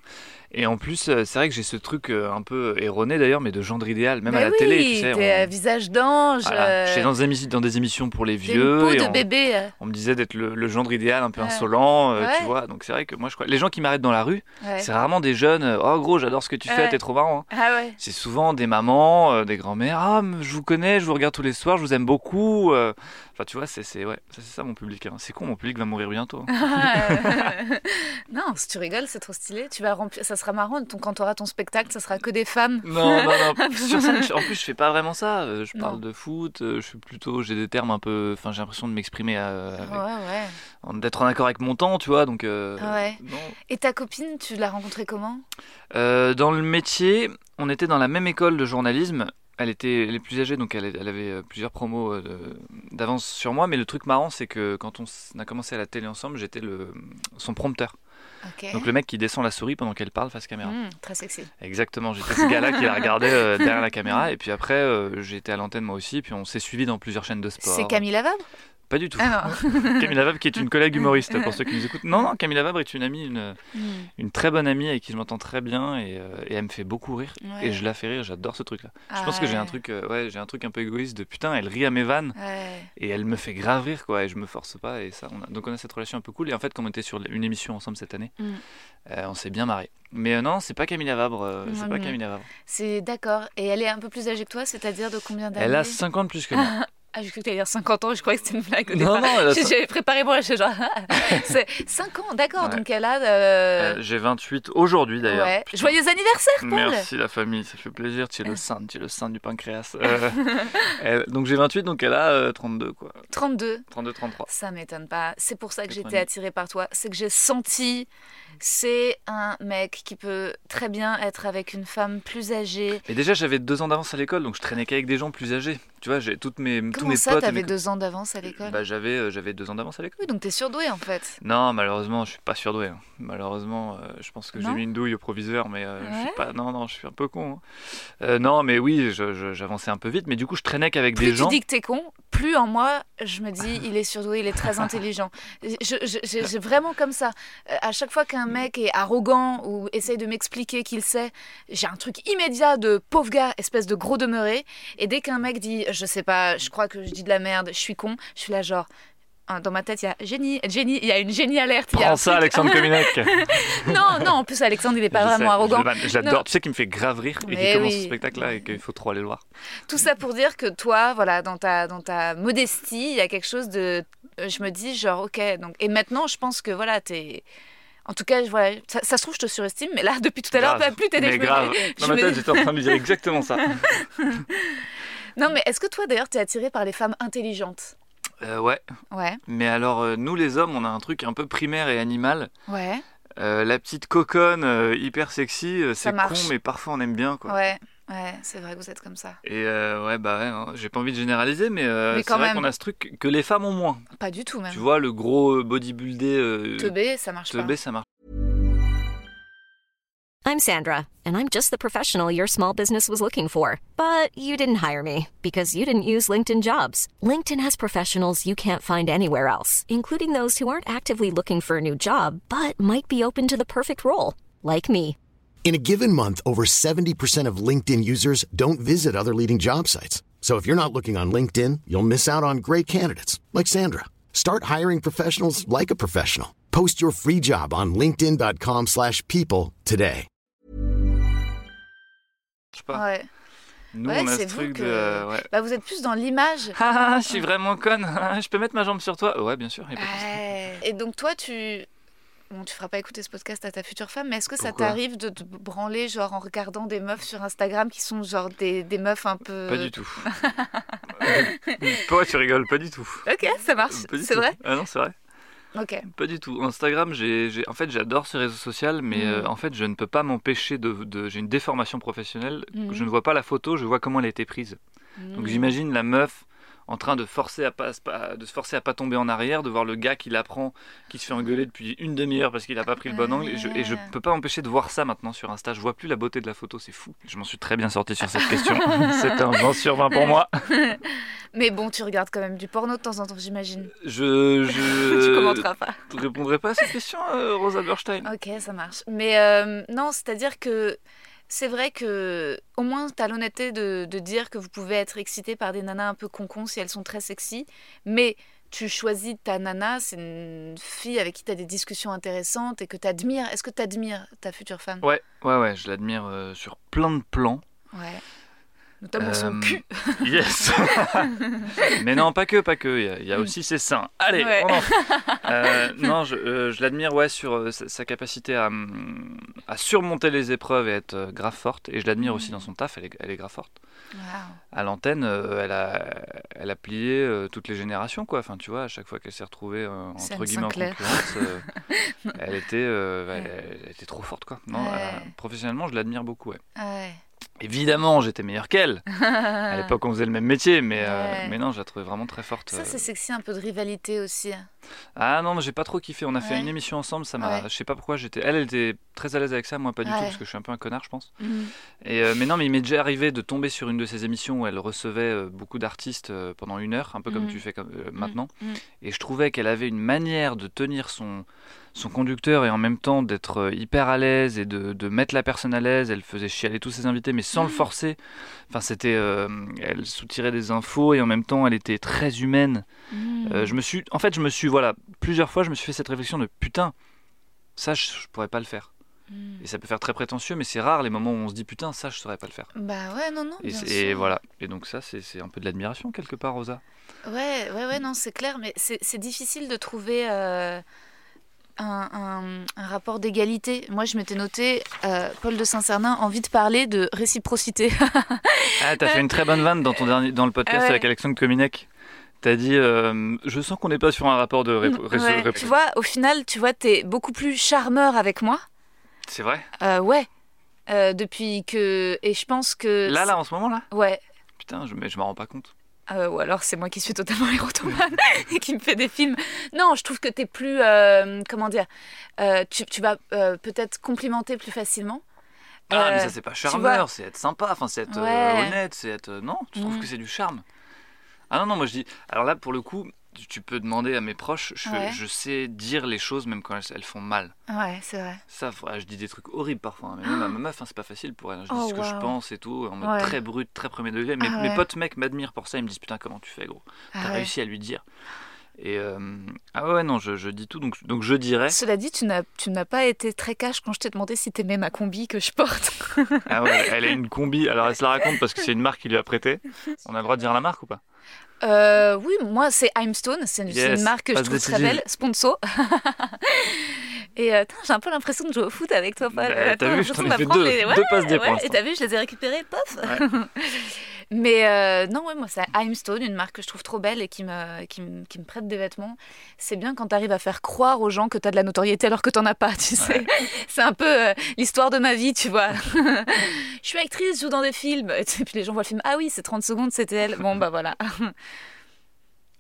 Et en plus, euh, c'est vrai que j'ai ce truc euh, un peu erroné d'ailleurs, mais de gendre idéal, même Mais à la oui, télé, tu sais. on- visage d'ange. Voilà, J'étais dans, des émissions- dans des émissions pour les vieux. une peau et de on, bébé. on me disait d'être le, le gendre idéal, un peu Ouais. insolent, Ouais. tu vois. Donc c'est vrai que moi je crois. Les gens qui m'arrêtent dans la rue, Ouais. c'est rarement des jeunes. Oh gros, j'adore ce que tu fais, t'es trop marrant. hein. Ah ouais. C'est souvent des mamans, euh, des grands-mères. Ah, je vous connais, je vous regarde tous les soirs, je vous aime beaucoup. euh. Enfin, tu vois, c'est ouais, ça, mon public. hein. C'est con, mon public va mourir bientôt. non, si tu rigoles, c'est trop stylé. Tu vas remplir, ça sera marrant. Ton, quand tu auras ton spectacle, ça sera que des femmes. non, non, non. Sur scène, je- en plus, je fais pas vraiment ça. euh, Je parle Non. de foot. euh, Je suis plutôt, j'ai des termes un peu. Enfin, j'ai l'impression de m'exprimer, euh, avec- Ouais, ouais. d'être en accord avec mon temps, tu vois. Donc, euh, Ouais. non. Et ta copine, tu l'as rencontrée comment? Euh, dans le métier, on était dans la même école de journalisme. Elle était est plus âgée, donc elle, elle avait euh, plusieurs promos euh, d'avance sur moi. Mais le truc marrant, c'est que quand on a commencé à la télé ensemble, j'étais le son prompteur. Donc le mec qui descend la souris pendant qu'elle parle face caméra. Mmh, très sexy. Exactement, j'étais ce gars-là qui la regardait euh, derrière la caméra. Et puis après, euh, j'ai été à l'antenne moi aussi. Puis on s'est suivi dans plusieurs chaînes de sport. C'est Camille Lavabre Pas du tout. Ah Camille Lavabre qui est une collègue humoriste pour ceux qui nous écoutent. Non, non, Camille Lavabre est une amie, une. Mmh. une très bonne amie avec qui je m'entends très bien et, euh, et elle me fait beaucoup rire. Ouais. Et je la fais rire, j'adore ce truc-là. Je Ah pense que j'ai un ouais. truc, euh, ouais, j'ai un truc un peu égoïste de putain, elle rit à mes vannes Ouais. et elle me fait grave rire quoi, et je me force pas et ça, on a, donc on a cette relation un peu cool. Et en fait, quand on était sur une émission ensemble cette année, Mm. euh, on s'est bien marré. Mais non, c'est pas Camille Lavabre, c'est pas. Camille Lavabre. C'est d'accord. Et elle est un peu plus âgée que toi, c'est-à-dire de combien d'années Elle a 50 plus que moi. Ah, j'ai cru que t'allais dire 50 ans, je croyais que c'était une blague. au non, départ. non, J'avais préparé pour elle, j'étais genre. c'est 5 ans, d'accord. Ouais. Donc elle a. euh, Euh, J'ai 28 aujourd'hui d'ailleurs. ouais. Joyeux anniversaire, Paul Merci la famille, ça fait plaisir. Tu es le saint, tu es le saint du pancréas. Euh, elle- donc j'ai 28, donc elle a euh, 32 quoi. 32. 32, 33. Ça m'étonne pas. C'est pour ça que j'étais 90. attirée par toi. C'est que j'ai senti. C'est un mec qui peut très bien être avec une femme plus âgée. Et déjà j'avais deux ans d'avance à l'école, donc je traînais qu'avec des gens plus âgés. Tu vois, j'ai toutes mes tous mes ça, potes. t'avais mes- deux ans d'avance à l'école Bah j'avais euh, j'avais deux ans d'avance à l'école. Oui, donc t'es surdoué en fait. Non, malheureusement, je suis pas surdoué. hein. Malheureusement, euh, je pense que j'ai mis une douille au proviseur, mais euh, je Ouais. suis pas. Non, non, je suis un peu con. hein. Euh, non, mais oui, je- je- j'avançais un peu vite, mais du coup, je traînais qu'avec Plus des tu gens. dis que t'es con, plus en moi, je me dis, il est surdoué, il est très intelligent. Je- je- J'ai vraiment comme ça. À chaque fois qu'un mec est arrogant ou essaye de m'expliquer qu'il sait, j'ai un truc immédiat de pauvre gars, espèce de gros demeuré. Et dès qu'un mec dit, je sais pas, je crois que je dis de la merde, je suis con, je suis là genre. hein, Dans ma tête, il y a génie, génie, il y a une génie alerte. il y a un ça, Alexandre Cominec. Non, non, en plus, Alexandre, il est pas vraiment sais, arrogant. J'adore. Tu sais qu'il me fait grave rire et qu'il commence oui. ce spectacle-là et qu'il faut trop aller le voir. Tout ça pour dire que toi, voilà, dans ta, dans ta modestie, il y a quelque chose de. Je me dis, genre, ok. Donc, et maintenant, je pense que, voilà, t'es. En tout cas, je- voilà, ça, ça se trouve, je te surestime, mais là, depuis tout à l'heure, plus t'es Mais grave. Dans ma tête, j'étais en train de dire exactement ça. Non, mais est-ce que toi, d'ailleurs, t'es attiré par les femmes intelligentes? Euh, ouais. Ouais, Mais alors, euh, nous les hommes, on a un truc un peu primaire et animal. ouais, Euh, la petite coconne hyper sexy, c'est con, mais parfois on aime bien quoi. ouais, ouais, c'est vrai que vous êtes comme ça. Et euh, ouais, bah ouais, hein, j'ai pas envie de généraliser, mais, euh, Mais c'est vrai qu'on a ce truc que les femmes ont moins. Pas du tout, même. Tu vois, le gros euh, bodybuildé, euh, Teubé, ça marche teubé, ça marche. I'm Sandra, and I'm just the professional your small business was looking for. But you didn't hire me because you didn't use LinkedIn jobs. LinkedIn has professionals you can't find anywhere else, including those who aren't actively looking for a new job but might be open to the perfect role, like me. In a given month, over 70% of LinkedIn users don't visit other leading job sites. So if you're not looking on LinkedIn, you'll miss out on great candidates like Sandra. Start hiring professionals like a professional. Post your free job on linkedin.com/people slash people today. Je sais pas. Ouais. Nous, Ouais, on a c'est ce vous truc que- de. euh, ouais. Bah, vous êtes plus dans l'image. Ah, je suis vraiment conne. je peux mettre ma jambe sur toi Ouais, bien sûr. y a pas de souci. Et donc toi, tu... Bon, tu feras pas écouter ce podcast à ta future femme, mais est-ce que ça t'arrive de te branler genre en regardant des meufs sur Instagram qui sont genre des, des meufs un peu... Pas du tout. Pourquoi tu rigoles Pas du tout. Ok, ça marche. C'est vrai Ah non, c'est vrai. Ok. Pas du tout. Instagram, j'ai, en fait, j'adore ce réseau social, mais Mm. euh, en fait, je ne peux pas m'empêcher de, de- J'ai une déformation professionnelle. Mm. Je ne vois pas la photo, je vois comment elle a été prise. Donc Mm. j'imagine la meuf en train de forcer à pas, de se forcer à pas tomber en arrière, de voir le gars qui l'apprend, qui se fait engueuler depuis une demi-heure parce qu'il a pas pris le bon angle. Et je, et je peux pas m'empêcher de voir ça maintenant sur Insta. Je vois plus la beauté de la photo, c'est fou. Je m'en suis très bien sorti sur cette question. C'est un 20 sur 20 pour moi. Mais bon, tu regardes quand même du porno de temps en temps, j'imagine. Je, je tu commenteras pas. répondrai pas à cette question, euh, Rosa Burstein. Ok, ça marche. Mais euh, non, c'est-à-dire que c'est vrai que au moins tu as l'honnêteté de, de dire que vous pouvez être excité par des nanas un peu concons si elles sont très sexy, mais tu choisis ta nana, c'est une fille avec qui tu as des discussions intéressantes et que tu admires. Est-ce que tu admires ta future femme? Ouais, ouais, ouais, je l'admire euh, sur plein de plans. Ouais. Notamment son Euh, cul. Yes Mais non, pas que, pas que. Il y a, il y a aussi ses seins. Allez, Ouais. on. Euh, non, je, euh, je l'admire ouais, sur euh, sa, sa capacité à, hum, à surmonter les épreuves et être grave forte. Et je l'admire aussi Mhm. dans son taf, elle est, elle est grave forte. Waouh. À l'antenne, elle, a, elle a plié toutes les générations, quoi. Enfin, tu vois, à chaque fois qu'elle s'est retrouvée, entre guillemets, en concurrence, euh, elle, était, elle, Ouais. elle était trop forte, quoi. Non, Ouais. professionnellement, je l'admire beaucoup, ouais. Ouais. Évidemment, j'étais meilleur qu'elle. À l'époque, on faisait le même métier, mais, euh, mais non, je la trouvais vraiment très forte. Ça, euh. c'est sexy, un peu de rivalité aussi. Ah non, j'ai pas trop kiffé. On a fait une émission ensemble, ça m'a. Ouais. Je sais pas pourquoi j'étais. Elle, elle était très à l'aise avec ça, moi pas du tout, parce que je suis un peu un connard, je pense. Mhm. Et euh, mais non, mais il m'est déjà arrivé de tomber sur une de ces émissions où elle recevait euh, beaucoup d'artistes euh, pendant une heure, un peu comme Mhm. tu fais comme, euh, maintenant. Mhm. Et je trouvais qu'elle avait une manière de tenir son son conducteur et en même temps d'être hyper à l'aise et de, de mettre la personne à l'aise. Elle faisait chialer tous ses invités, mais sans le Mhm. forcer. Enfin, c'était. euh, elle soutirait des infos et en même temps, elle était très humaine. Mhm. Euh, je me suis, en fait, je me suis, voilà, plusieurs fois, je me suis fait cette réflexion de putain, ça, je, je pourrais pas le faire. Mhm. Et ça peut faire très prétentieux, mais c'est rare les moments où on se dit putain, ça, je saurais pas le faire. Bah ouais, non, non. Et, bien et voilà. Et donc ça, c'est un peu de l'admiration quelque part, Rosa. Ouais, ouais, ouais, non, c'est clair, mais c'est difficile de trouver euh, un, un- un rapport d'égalité. Moi, je m'étais noté, euh, Paul de Saint-Cernin, envie de parler de réciprocité. Ah, t'as fait une très bonne vanne dans ton dernier, dans le podcast Ouais. avec Alexandre Kominek. T'as dit, euh, je sens qu'on n'est pas sur un rapport de rép- ré- Ouais, ré- Tu vois, au final, tu vois, t'es beaucoup plus charmeur avec moi. C'est vrai? Euh, ouais. Euh, depuis que. Et je pense que. Là, là, en ce moment là? Ouais. Putain, je, mais je m'en rends pas compte. Euh, ou alors c'est moi qui suis totalement érotomane et qui me fait des films. Non, je trouve que t'es plus. euh, comment dire euh, tu, tu vas peut-être complimenter plus facilement. Ah, mais ça, c'est pas charmeur, c'est être sympa, enfin, c'est être Ouais. honnête, c'est être. Non, tu trouves Mhm. que c'est du charme? Ah non, non, moi je dis. Alors là, pour le coup, tu- peux demander à mes proches, je, Ouais. je sais dire les choses même quand elles, elles font mal. Ouais, c'est vrai. Ça, voilà, je dis des trucs horribles parfois. hein, Mais même à ma meuf, hein, c'est pas facile pour elle. hein. Je dis Oh, ce que je pense et tout, en mode Ouais. très brut, très premier degré. Ah mes ouais. potes mecs m'admirent pour ça. Ils me disent Putain, comment tu fais, gros? T'as Ah réussi à lui dire. Et euh, ah ouais, non, je, je dis tout. Donc, donc je dirais. Cela dit, tu n'as, pas été très cash quand je t'ai demandé si t'aimais ma combi que je porte. Ah ouais, elle a une combi. Alors elle se la raconte parce que c'est une marque qui lui a prêté. On a le droit de dire la marque ou pas? Euh, oui, moi c'est Imestone, c'est une, c'est Yes, une marque que je trouve très belle, sponsor. Et euh, j'ai un peu l'impression de jouer au foot avec toi, Paul. Bah, t'as vu, je t'en ai fait deux- les- deux passes D pour ouais. Et t'as vu, je les ai récupérées, pof. Ouais. Mais euh, non, ouais, moi c'est Imestone, une marque que je trouve trop belle et qui me, qui me, qui me prête des vêtements. C'est bien quand t'arrives à faire croire aux gens que t'as de la notoriété alors que t'en as pas, tu sais. C'est un peu euh, l'histoire de ma vie, tu vois. je suis actrice, je joue dans des films. Et puis les gens voient le film, ah oui, c'est 30 secondes, c'était elle. Bon, bah voilà.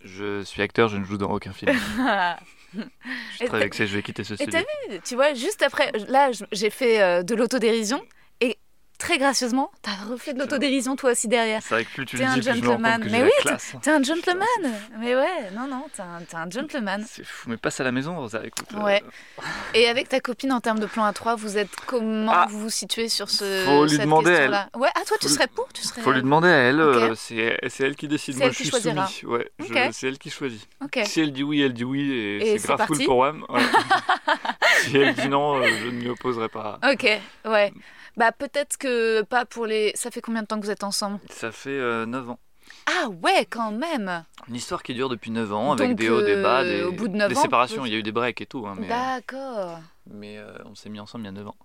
Je suis acteur, je ne joue dans aucun film. Je suis Et très vexé, je vais quitter ce Et studio. t'as vu, tu vois, juste après, là, j'ai fait euh, de l'autodérision et très gracieusement, t'as refait de l'autodérision toi aussi derrière. C'est vrai que plus tu T'es le un gentleman. Mais oui. T'es un gentleman Mais ouais, non, non, t'es un, un gentleman. C'est fou, mais passe à la maison, Rosa, écoute. euh, Ouais. Et avec ta copine en termes de plan à 3, vous êtes comment Ah. vous vous situez sur ce Faut lui cette demander, question-là? Ouais, ah toi tu serais pour tu serais Faut lui demander à elle, Ok. euh, c'est elle qui décide. Moi, elle je suis soumis. Ouais, je- Ok. c'est elle qui choisit. Si elle dit oui, elle dit oui, et, Et c'est grave cool pour ouais. si elle dit non, euh, je ne m'y opposerai pas. OK, ouais. Bah peut-être que pas pour les ça fait combien de temps que vous êtes ensemble? Ça fait euh, 9 ans. Ah ouais, quand même. Une histoire qui dure depuis 9 ans, avec Donc, des hauts, des bas, euh, des, au bout de 9 des ans, séparations. vous- Il y a eu des breaks et tout, hein, mais, D'accord. mais euh, on s'est mis ensemble il y a 9 ans.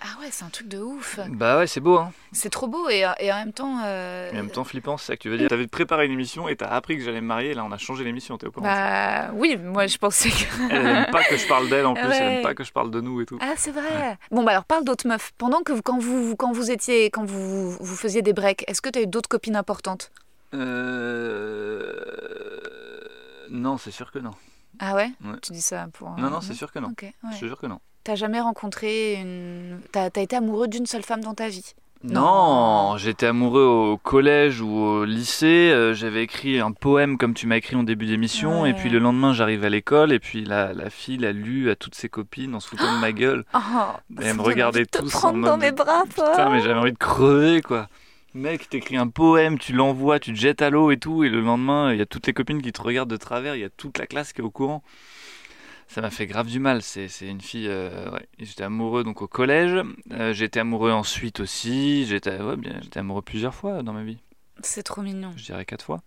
Ah ouais, c'est un truc de ouf. Bah ouais, c'est beau, hein. C'est trop beau et, et en même temps euh, Et en même temps flippant, c'est ça que tu veux dire. T'avais préparé une émission et t'as appris que j'allais me marier, là on a changé l'émission, t'es au courant bah oui, moi je pensais que Elle, aime pas que je parle d'elle en plus, elle aime pas que je parle de nous et tout. Ah, c'est vrai. Bon, bah alors parle d'autres meufs. Pendant que vous, quand vous, quand vous étiez, quand vous, vous faisiez des breaks, est-ce que tu as eu d'autres copines importantes? Euh... Non, c'est sûr que non. Ah ouais, Ouais. Tu dis ça pour. Non, non, c'est sûr que non. Ok. ouais. Je te jure que non. T'as jamais rencontré une. T'as as été amoureux d'une seule femme dans ta vie? Non, j'étais amoureux au collège ou au lycée. euh, J'avais écrit un poème comme tu m'as écrit en début d'émission. Ouais. Et puis le lendemain, j'arrive à l'école. Et puis la, la fille l'a lu à toutes ses copines en se foutant de ma gueule. Oh, Et elle me regardait te tous en prendre dans mes bras, Paul. Putain, mais j'avais envie de crever, quoi. Mec, t'écris un poème, tu l'envoies, tu te jettes à l'eau et tout, et le lendemain, il y a toutes les copines qui te regardent de travers, il y a toute la classe qui est au courant. Ça m'a fait grave du mal. C'est une fille. euh, ouais. J'étais amoureux donc au collège. Euh, j'étais amoureux ensuite aussi. J'étais ouais, bien. J'étais amoureux plusieurs fois dans ma vie. C'est trop mignon. Je dirais quatre fois.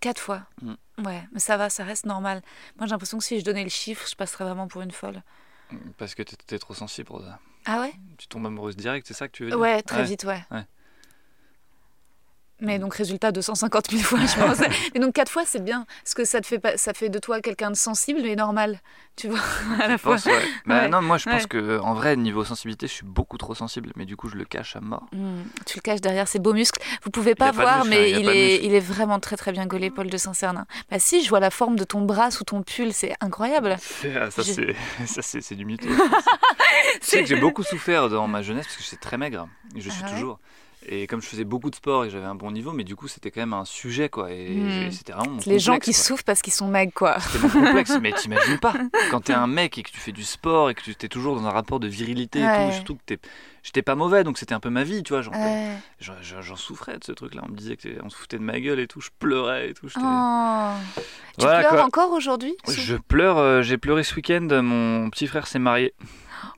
Quatre fois. Mm. Ouais, mais ça va, ça reste normal. Moi, j'ai l'impression que si je donnais le chiffre, je passerais vraiment pour une folle. Parce que t'es trop sensible pour ça. Ah ouais? Tu tombes amoureuse direct, c'est ça que tu veux dire? Ouais, très vite, ouais. Ouais. Mais donc résultat 250 000 fois, je pense. Mais donc quatre fois, c'est bien, parce que ça te fait pas, ça fait de toi quelqu'un de sensible mais normal, tu vois, à la Je fois. pense, ouais. Bah, Ouais. non, moi je pense Ouais. que en vrai, niveau sensibilité, je suis beaucoup trop sensible, mais du coup, je le cache à mort. Hmm, tu le caches derrière ses beaux muscles. Vous pouvez pas voir, mais hein, il est, muscles. il est vraiment très très bien gaulé, Paul de Saint-Cernin. Bah si, je vois la forme de ton bras sous ton pull, c'est incroyable. C'est- ah, Ça, c'est c'est c'est du mytho. Sais que j'ai beaucoup souffert dans ma jeunesse parce que j'étais très maigre. Et je suis Ah toujours. Et comme je faisais beaucoup de sport et j'avais un bon niveau, mais du coup, c'était quand même un sujet, quoi. Et Hmm. j'ai- c'était vraiment mon Les gens qui quoi. souffrent parce qu'ils sont maigres, quoi. C'était mon complexe, mais t'imagines pas. Quand t'es un mec et que tu fais du sport et que tu t'es toujours dans un rapport de virilité et tout, surtout que t'es. J'étais pas mauvais, donc c'était un peu ma vie, tu vois. J'en Ouais. souffrais de ce truc-là. On me disait qu'on se foutait de ma gueule et tout, je pleurais et tout. Oh. Tu pleures quoi. encore aujourd'hui Je pleure, euh, j'ai pleuré ce week-end, mon petit frère s'est marié.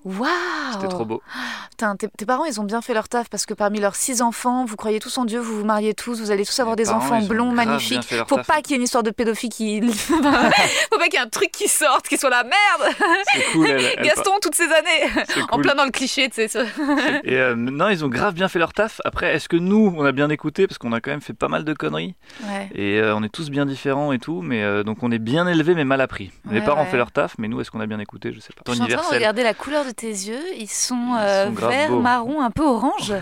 Waouh C'était trop beau. Putain, tes, tes parents, ils ont bien fait leur taf parce que parmi leurs six enfants, vous croyez tous en Dieu, vous vous mariez tous, vous allez tous avoir Mes des parents, enfants blonds, magnifiques. Faut taf. pas qu'il y ait une histoire de pédophile qui. Faut pas qu'il y ait un truc qui sorte, qui soit la merde C'est cool. elle- elle- Gaston, toutes ces années En plein dans le cliché, tu sais. Et euh, non, ils ont grave bien fait leur taf. Après, est-ce que nous, on a bien écouté? Parce qu'on a quand même fait pas mal de conneries. Ouais. Et euh, on est tous bien différents et tout. Mais euh, donc on est bien élevés, mais mal appris. les Ouais, parents ont fait leur taf, mais nous, est-ce qu'on a bien écouté? Je sais pas. Je suis en train de Universel. regarder la couleur de tes yeux. Ils sont, Ils euh, sont grave vert, beaux. marron, un peu orange.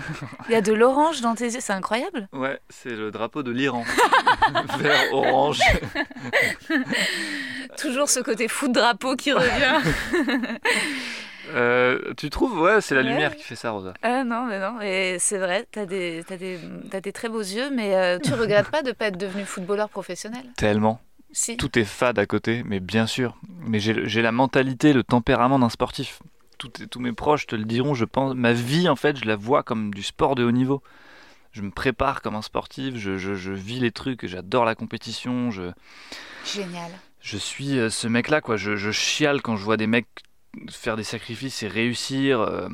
Il y a de l'orange dans tes yeux, c'est incroyable. Ouais, c'est le drapeau de l'Iran. Vert, orange. Toujours ce côté fou de drapeau qui revient. Euh, tu trouves Ouais, c'est la Ouais. lumière qui fait ça, Rosa. Ah non, mais non, et c'est vrai, t'as des, t'as des, t'as des très beaux yeux, mais euh, tu regrettes pas de pas être devenu footballeur professionnel? Tellement. Si. Tout est fade à côté, mais bien sûr. Mais j'ai la mentalité, le tempérament d'un sportif. Tous mes proches te le diront, je pense. Ma vie, en fait, je la vois comme du sport de haut niveau. Je me prépare comme un sportif, je, je- je vis les trucs, j'adore la compétition, je, Génial. je suis euh, ce mec-là, quoi. Je, je chiale quand je vois des mecs faire des sacrifices et réussir. euh,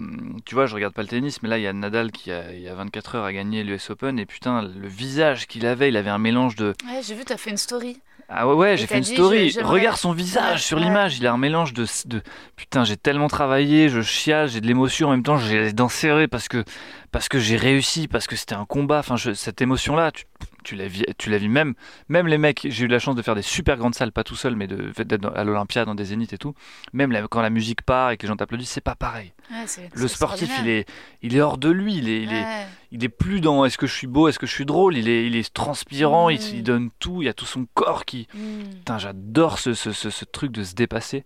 tu vois, je regarde pas le tennis, mais là, il y a Nadal qui, a, il y a 24 heures, a gagné l'US Open, et putain, le visage qu'il avait, il avait un mélange de, Ouais, j'ai vu, t'as fait une story. Ah ouais, j'ai fait une dit, story. je- Regarde son visage sur l'image. Il a un mélange de, de putain, j'ai tellement travaillé, je chiale, j'ai de l'émotion en même temps, j'ai les dents serrées parce que parce que j'ai réussi, parce que c'était un combat. Enfin, je- cette émotion-là, tu, tu la vis, tu la vis même. Même les mecs, j'ai eu la chance de faire des super grandes salles, pas tout seul, mais de d'être à l'Olympia, dans des zéniths et tout. Même la- quand la musique part et que les gens t'applaudissent, c'est pas pareil. Ouais, Le sportif, il est, il est hors de lui. Il est, il est, il est plus dans est-ce que je suis beau, est-ce que je suis drôle. Il est, il est transpirant, il, Mm. il donne tout. Il y a tout son corps qui. Putain, j'adore ce, ce, ce, ce truc de se dépasser.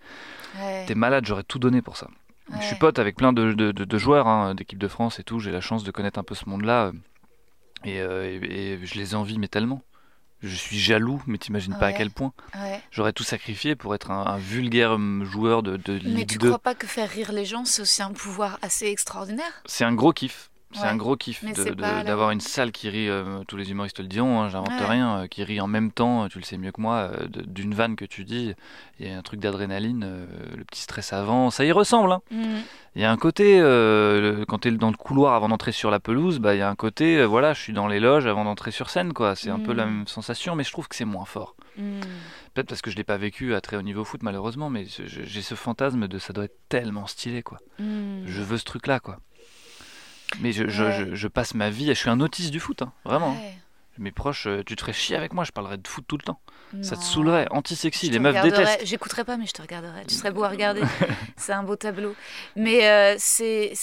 ouais. T'es malade, j'aurais tout donné pour ça. Je suis pote avec plein de, de- de- de joueurs hein, d'équipe de France et tout. J'ai la chance de connaître un peu ce monde-là. Euh, Et, euh, et- et je les envie, mais tellement. Je suis jaloux, mais t'imagines pas à quel point. Ouais. J'aurais tout sacrifié pour être un, un vulgaire hum, joueur de, de Mais Ligue tu 2. crois pas que faire rire les gens, c'est aussi un pouvoir assez extraordinaire? C'est un gros kiff. C'est Ouais. un gros kiff la- d'avoir une salle qui rit, euh, tous les humoristes le diront, hein, j'invente Ouais. rien, euh, qui rit en même temps, tu le sais mieux que moi, euh, d'une vanne que tu dis, il y a un truc d'adrénaline, euh, le petit stress avant, ça y ressemble. hein. Mhm. Il y a un côté, euh, le- quand tu es dans le couloir avant d'entrer sur la pelouse, bah, il y a un côté, euh, voilà, je suis dans les loges avant d'entrer sur scène, quoi. C'est un peu la Mm. même sensation, mais je trouve que c'est moins fort. Mhm. Peut-être parce que je l'ai pas vécu à très haut niveau foot, malheureusement, mais j'ai ce fantasme de ça doit être tellement stylé, quoi. Je veux ce truc-là, quoi. Mais je, je- je- je passe ma vie, je suis un autiste du foot, hein, vraiment. Ouais. Mes proches, euh, tu te ferais chier avec moi, je parlerais de foot tout le temps. Ça te saoulerait, anti-sexy, les meufs détestent. J'écouterais pas, mais je te regarderais. Tu serais beau à regarder. c'est un beau tableau. Mais euh, c'est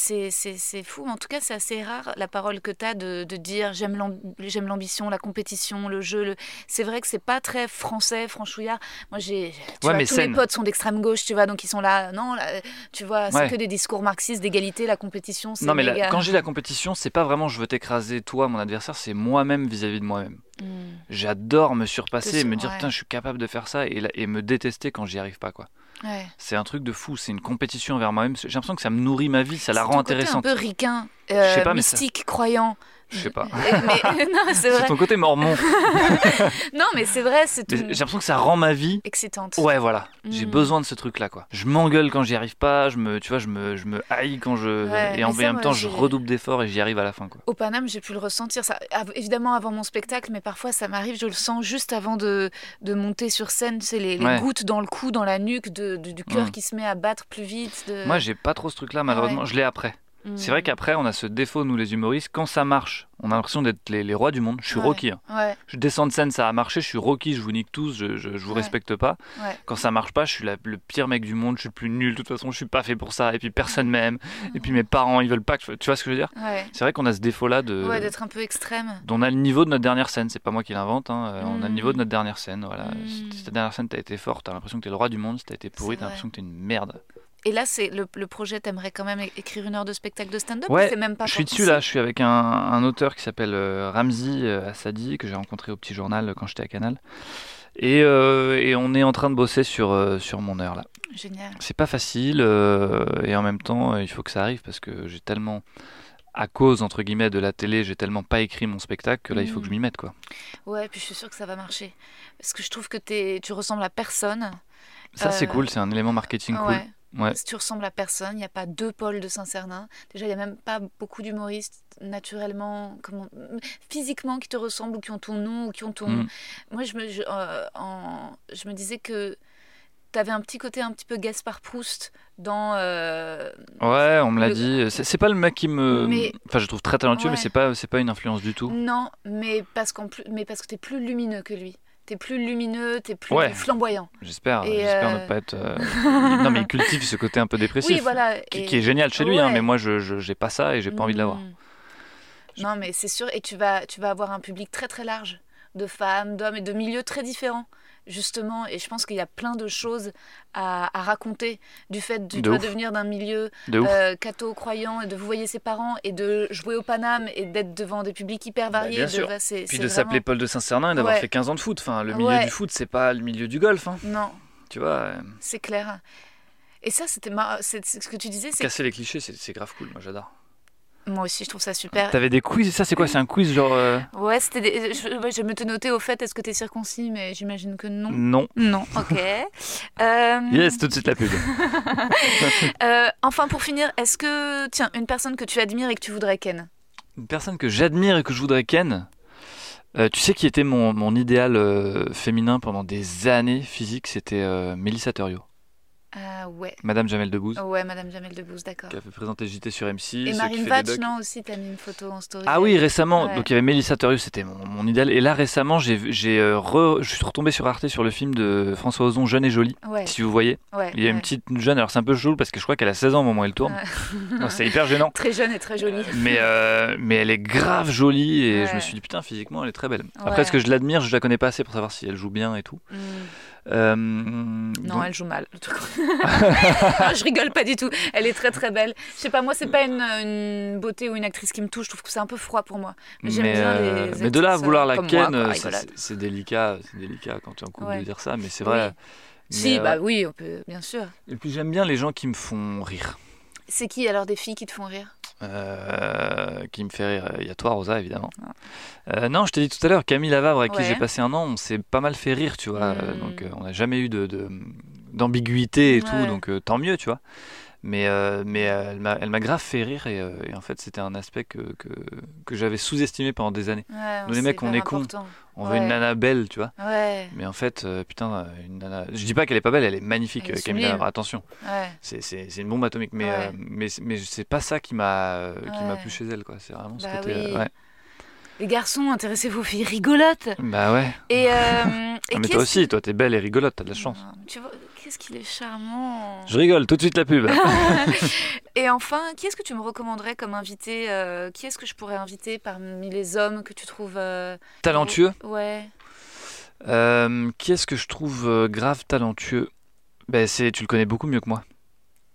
fou. En tout cas, c'est assez rare la parole que tu as de, de dire j'aime l'am- j'aime l'ambition, la compétition, le jeu. Le... C'est vrai que c'est pas très français, franchouillard. Moi, j'ai. Ouais, tous saine. mes potes sont d'extrême gauche, tu vois, donc ils sont là. Non, là, tu vois, c'est Ouais. que des discours marxistes d'égalité, la compétition. Non, mais la- quand j'ai la compétition, c'est pas vraiment je veux t'écraser, toi, mon adversaire, c'est moi-même vis-à-vis de moi-même. Hmm. J'adore me surpasser me dire ouais. putain, je suis capable de faire ça et, me détester quand j'y arrive pas, quoi. Ouais. C'est un truc de fou, c'est une compétition envers moi-même. J'ai l'impression que ça me nourrit ma vie, ça la rend côté intéressante. un peu ricain, Je euh, sais pas, mais ça- mystique, croyant. Je sais pas. C'est ton côté mormon. Non, mais c'est vrai, c'est Mais tout. J'ai l'impression que ça rend ma vie. excitante. Ouais, voilà. J'ai Mm. besoin de ce truc-là, quoi. Je m'engueule quand j'y arrive pas. Je me, tu vois, je me, je me haïs quand je. Ouais, et en ça, même moi, temps, je redouble d'efforts et j'y arrive à la fin, quoi. Au Paname, j'ai pu le ressentir. Ça, évidemment, avant mon spectacle, mais parfois ça m'arrive, je le sens juste avant de, de monter sur scène. C'est les, les Ouais. gouttes dans le cou, dans la nuque, de, de- du cœur Mm. qui se met à battre plus vite. Moi, j'ai pas trop ce truc-là, malheureusement. Ouais. Je l'ai après. Mm. C'est vrai qu'après, on a ce défaut, nous les humoristes, quand ça marche, on a l'impression d'être les, les rois du monde. Je suis Ouais. Rocky. hein. Ouais, Je descends de scène, ça a marché, je suis Rocky, je vous nique tous, je, je, je vous Ouais. respecte pas. Quand ça marche pas, je suis la- le pire mec du monde, je suis le plus nul, de toute façon, je suis pas fait pour ça. Et puis personne m'aime. Et puis mes parents, ils veulent pas que je... Tu vois ce que je veux dire? C'est vrai qu'on a ce défaut-là de. D'être un peu extrême. on a le niveau de notre dernière scène, c'est pas moi qui l'invente, hein, euh, on a le Mm. niveau de notre dernière scène. Voilà. Mm. Si ta dernière scène, t'as été fort, t'as l'impression que t'es le roi du monde, si t'as été pourri, t'as l'impression que t'es une merde. Et là, c'est le, le projet, t'aimerais quand même écrire une heure de spectacle de stand-up Ouais, même pas Je suis dessus là, je suis avec un, un auteur qui s'appelle euh, Ramzi euh, Assadi, que j'ai rencontré au petit journal euh, quand j'étais à Canal. Et, euh, et on est en train de bosser sur, euh, sur mon heure là. Génial. C'est pas facile et en même temps il faut que ça arrive parce que j'ai tellement, à cause entre guillemets de la télé, j'ai tellement pas écrit mon spectacle que là il faut que je m'y mette quoi. Ouais, puis je suis sûre que ça va marcher. Parce que je trouve que t'es- tu ressembles à personne. Ça c'est cool, c'est un élément marketing cool. Ouais. Si tu ressembles à personne, il n'y a pas deux pôles de Saint-Cernin. Déjà, il n'y a même pas beaucoup d'humoristes naturellement, comment, physiquement qui te ressemblent ou qui ont ton nom ou qui ont ton. Mm. Moi, je me, je, euh, en- je me disais que tu avais un petit côté un petit peu Gaspard Proust dans. euh, Ouais, on me l'a dit. C'est pas le mec qui me. Mais- Enfin, je trouve très talentueux, mais c'est pas, pas une influence du tout. Non, mais parce, qu'en plus, mais parce que tu es plus lumineux que lui. Tu es plus lumineux, tu es plus Ouais. flamboyant. J'espère. Et, J'espère euh, ne pas être. euh, Non, mais il cultive ce côté un peu dépressif. Oui, voilà. qui, et- qui est génial chez lui, hein, mais moi, je j'ai pas ça et j'ai pas envie de l'avoir. Mm. Non, mais c'est sûr. Et tu vas, tu vas avoir un public très très large de femmes, d'hommes et de milieux très différents, justement. Et je pense qu'il y a plein de choses à, à raconter du fait de, De toi ouf. de venir d'un milieu De euh, catho-croyant et de vous voyer ses parents et de jouer au Paname et d'être devant des publics hyper variés. Bah, bien de- sûr. bah, c'est- Puis c'est de s'appeler Paul de Saint-Cernin et d'avoir Ouais. fait 15 ans de foot. Enfin, le milieu Ouais. du foot, c'est pas le milieu du golf. hein. Non, Tu vois, euh, c'est clair. Et ça, c'était mar- c'est c'est ce que tu disais. c'est casser les clichés, c'est c'est grave cool. Moi, j'adore. Moi aussi, je trouve ça super. T'avais des quiz, ça, c'est quoi C'est un quiz genre. euh, Ouais, c'était des- je, je me te noter au fait, est-ce que tu es circoncis Mais j'imagine que non. Non. Non, ok. Euh, Yes, tout de suite la pub. euh, enfin, pour finir, est-ce que, tiens, une personne que tu admires et que tu voudrais ken? Une personne que j'admire et que je voudrais ken? tu sais qui était mon, mon idéal féminin pendant des années physique, c'était Mélissa Theriot, Ah ouais. Madame Jamel Debbouze, Ouais, Madame Jamel Debbouze, d'accord. qui a fait présenter JT sur M6. Et Marine docs. non, aussi, t'as mis une photo en story. Ah oui, récemment. Ouais. Donc il y avait Mélissa Theriot, c'était mon, mon idéal. Et là récemment, j'ai, euh, je suis retombé sur Arte sur le film de François Ozon, Jeune et Jolie. Ouais, Si vous voyez, ouais. il y a une petite jeune. Alors c'est un peu chelou parce que je crois qu'elle a 16 ans au moment où elle tourne. C'est hyper gênant. Très jeune et très jolie. Mais, euh, mais elle est grave jolie et je me suis dit putain physiquement elle est très belle. Après est-ce que je l'admire, je la connais pas assez pour savoir si elle joue bien et tout. Mm. Euh, Non, donc- elle joue mal. Non, je rigole pas du tout. Elle est très très belle. Je sais pas, moi, c'est pas une, une beauté ou une actrice qui me touche. Je trouve que c'est un peu froid pour moi. Mais mais, bien euh, les mais de là à vouloir euh, la ken, c'est- délicat, c'est délicat quand tu es en couple Ouais. de dire ça, mais c'est vrai. Si, Mais, bah euh, oui, on peut, bien sûr. Et puis j'aime bien les gens qui me font rire. C'est qui alors des filles qui te font rire? Euh, qui me fait rire. Il y a toi, Rosa, évidemment. Euh, non, je t'ai dit tout à l'heure, Camille Lavavre, avec qui Ah. J'ai passé un an, on s'est pas mal fait rire, tu vois. Mm. Donc, euh, on n'a jamais eu de, de- d'ambiguïté et tout, donc tant mieux, tu vois. Mais, mais elle m'a grave fait rire et, et en fait, c'était un aspect que, que, que j'avais sous-estimé pendant des années. Ouais, Nous, les mecs, on est cons. On veut une nana belle, tu vois. Ouais, Mais en fait, euh, putain, une nana. Je dis pas qu'elle est pas belle, elle est magnifique, Elle est euh, Camille sublime. Lavavre, attention. ouais. C'est, une bombe atomique, mais, euh, mais, c'est- mais c'est pas ça qui m'a, qui m'a plu chez elle, quoi. C'est vraiment ce Bah côté. oui. Les garçons, intéressez-vous aux filles rigolotes. Bah ouais. Et, et mais toi aussi, toi t'es belle et rigolote, t'as de la chance. Tu vois, qu'est-ce qu'il est charmant. Je rigole, tout de suite la pub. Et enfin, qui est-ce que tu me recommanderais comme invité euh, Qui est-ce que je pourrais inviter parmi les hommes que tu trouves euh, talentueux. Ouais. Euh, qui est-ce que je trouve grave talentueux? Ben c'est, tu le connais beaucoup mieux que moi.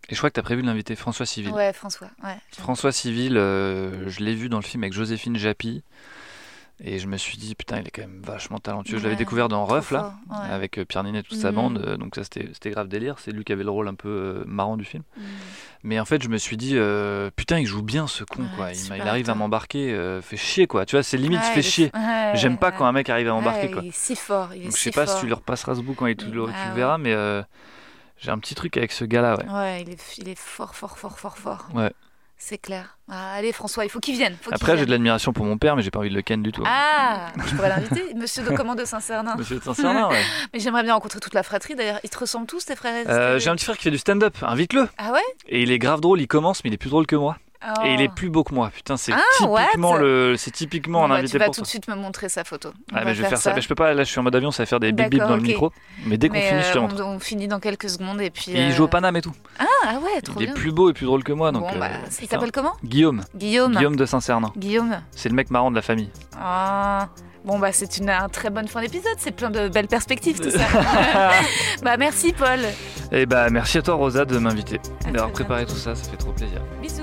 Et je crois que t'as prévu de l'inviter, François Civil. Ouais, François. Ouais. François Civil, je l'ai vu dans le film avec Joséphine Japy. Et je me suis dit, putain, il est quand même vachement talentueux. Je l'avais découvert dans Ruff, là, ouais. avec euh, Pierre Ninet et toute sa Mhm. bande. euh, Donc ça, c'était grave délire. C'est lui qui avait le rôle un peu euh, marrant du film. Mm. Mais en fait, je me suis dit, euh, putain, il joue bien ce con, Ouais, quoi. Il, arrive à m'embarquer, euh, fait chier, quoi. Tu vois, c'est limite, fait chier. J'aime pas quand un mec arrive à m'embarquer, quoi. Il est si fort. Il est Donc je sais pas si tu le repasseras ce bout quand il tu le, tu le verras, mais j'ai un petit truc avec ce gars-là, ouais. Ouais, il est, il est fort, fort, fort, fort, fort. Ouais. C'est clair. Ah, allez, François, il faut qu'il vienne. faut Après, j'ai de l'admiration pour mon père, mais j'ai pas envie de le ken du tout. Ah, je pourrais l'inviter, Monsieur de Commande de Saint-Cernin. Monsieur de Saint-Cernin, ouais. Mais j'aimerais bien rencontrer toute la fratrie. D'ailleurs, ils te ressemblent tous, tes frères et Euh, j'ai un petit frère qui fait du stand-up, invite-le. Ah ouais? Et il est grave drôle, il commence, mais il est plus drôle que moi. Oh. Et il est plus beau que moi. Putain, c'est Ah, typiquement what le, c'est typiquement Bon, un bah, invité Tu vas pour tout de suite me montrer sa photo. On Ah, mais je vais faire ça. Mais je peux pas, là, je suis en mode avion, ça va faire des bip bip dans le micro. Mais dès qu'on finit, je te euh, montre. on, on finit dans quelques secondes et puis. Et il euh, joue au Paname et tout. Ah, ah ouais, trop il bien. est plus beau et plus drôle que moi, donc. bon, euh, bah, il s'appelle comment? Guillaume. Guillaume. Guillaume de Saint-Cernin. Guillaume. C'est le mec marrant de la famille. Ah. Bon bah c'est une un très bonne fin d'épisode, c'est plein de belles perspectives tout ça. bah merci Paul. Et bah, merci à toi, Rosa, de m'inviter, d'avoir préparé tout ça. Ça fait trop plaisir. Bisous.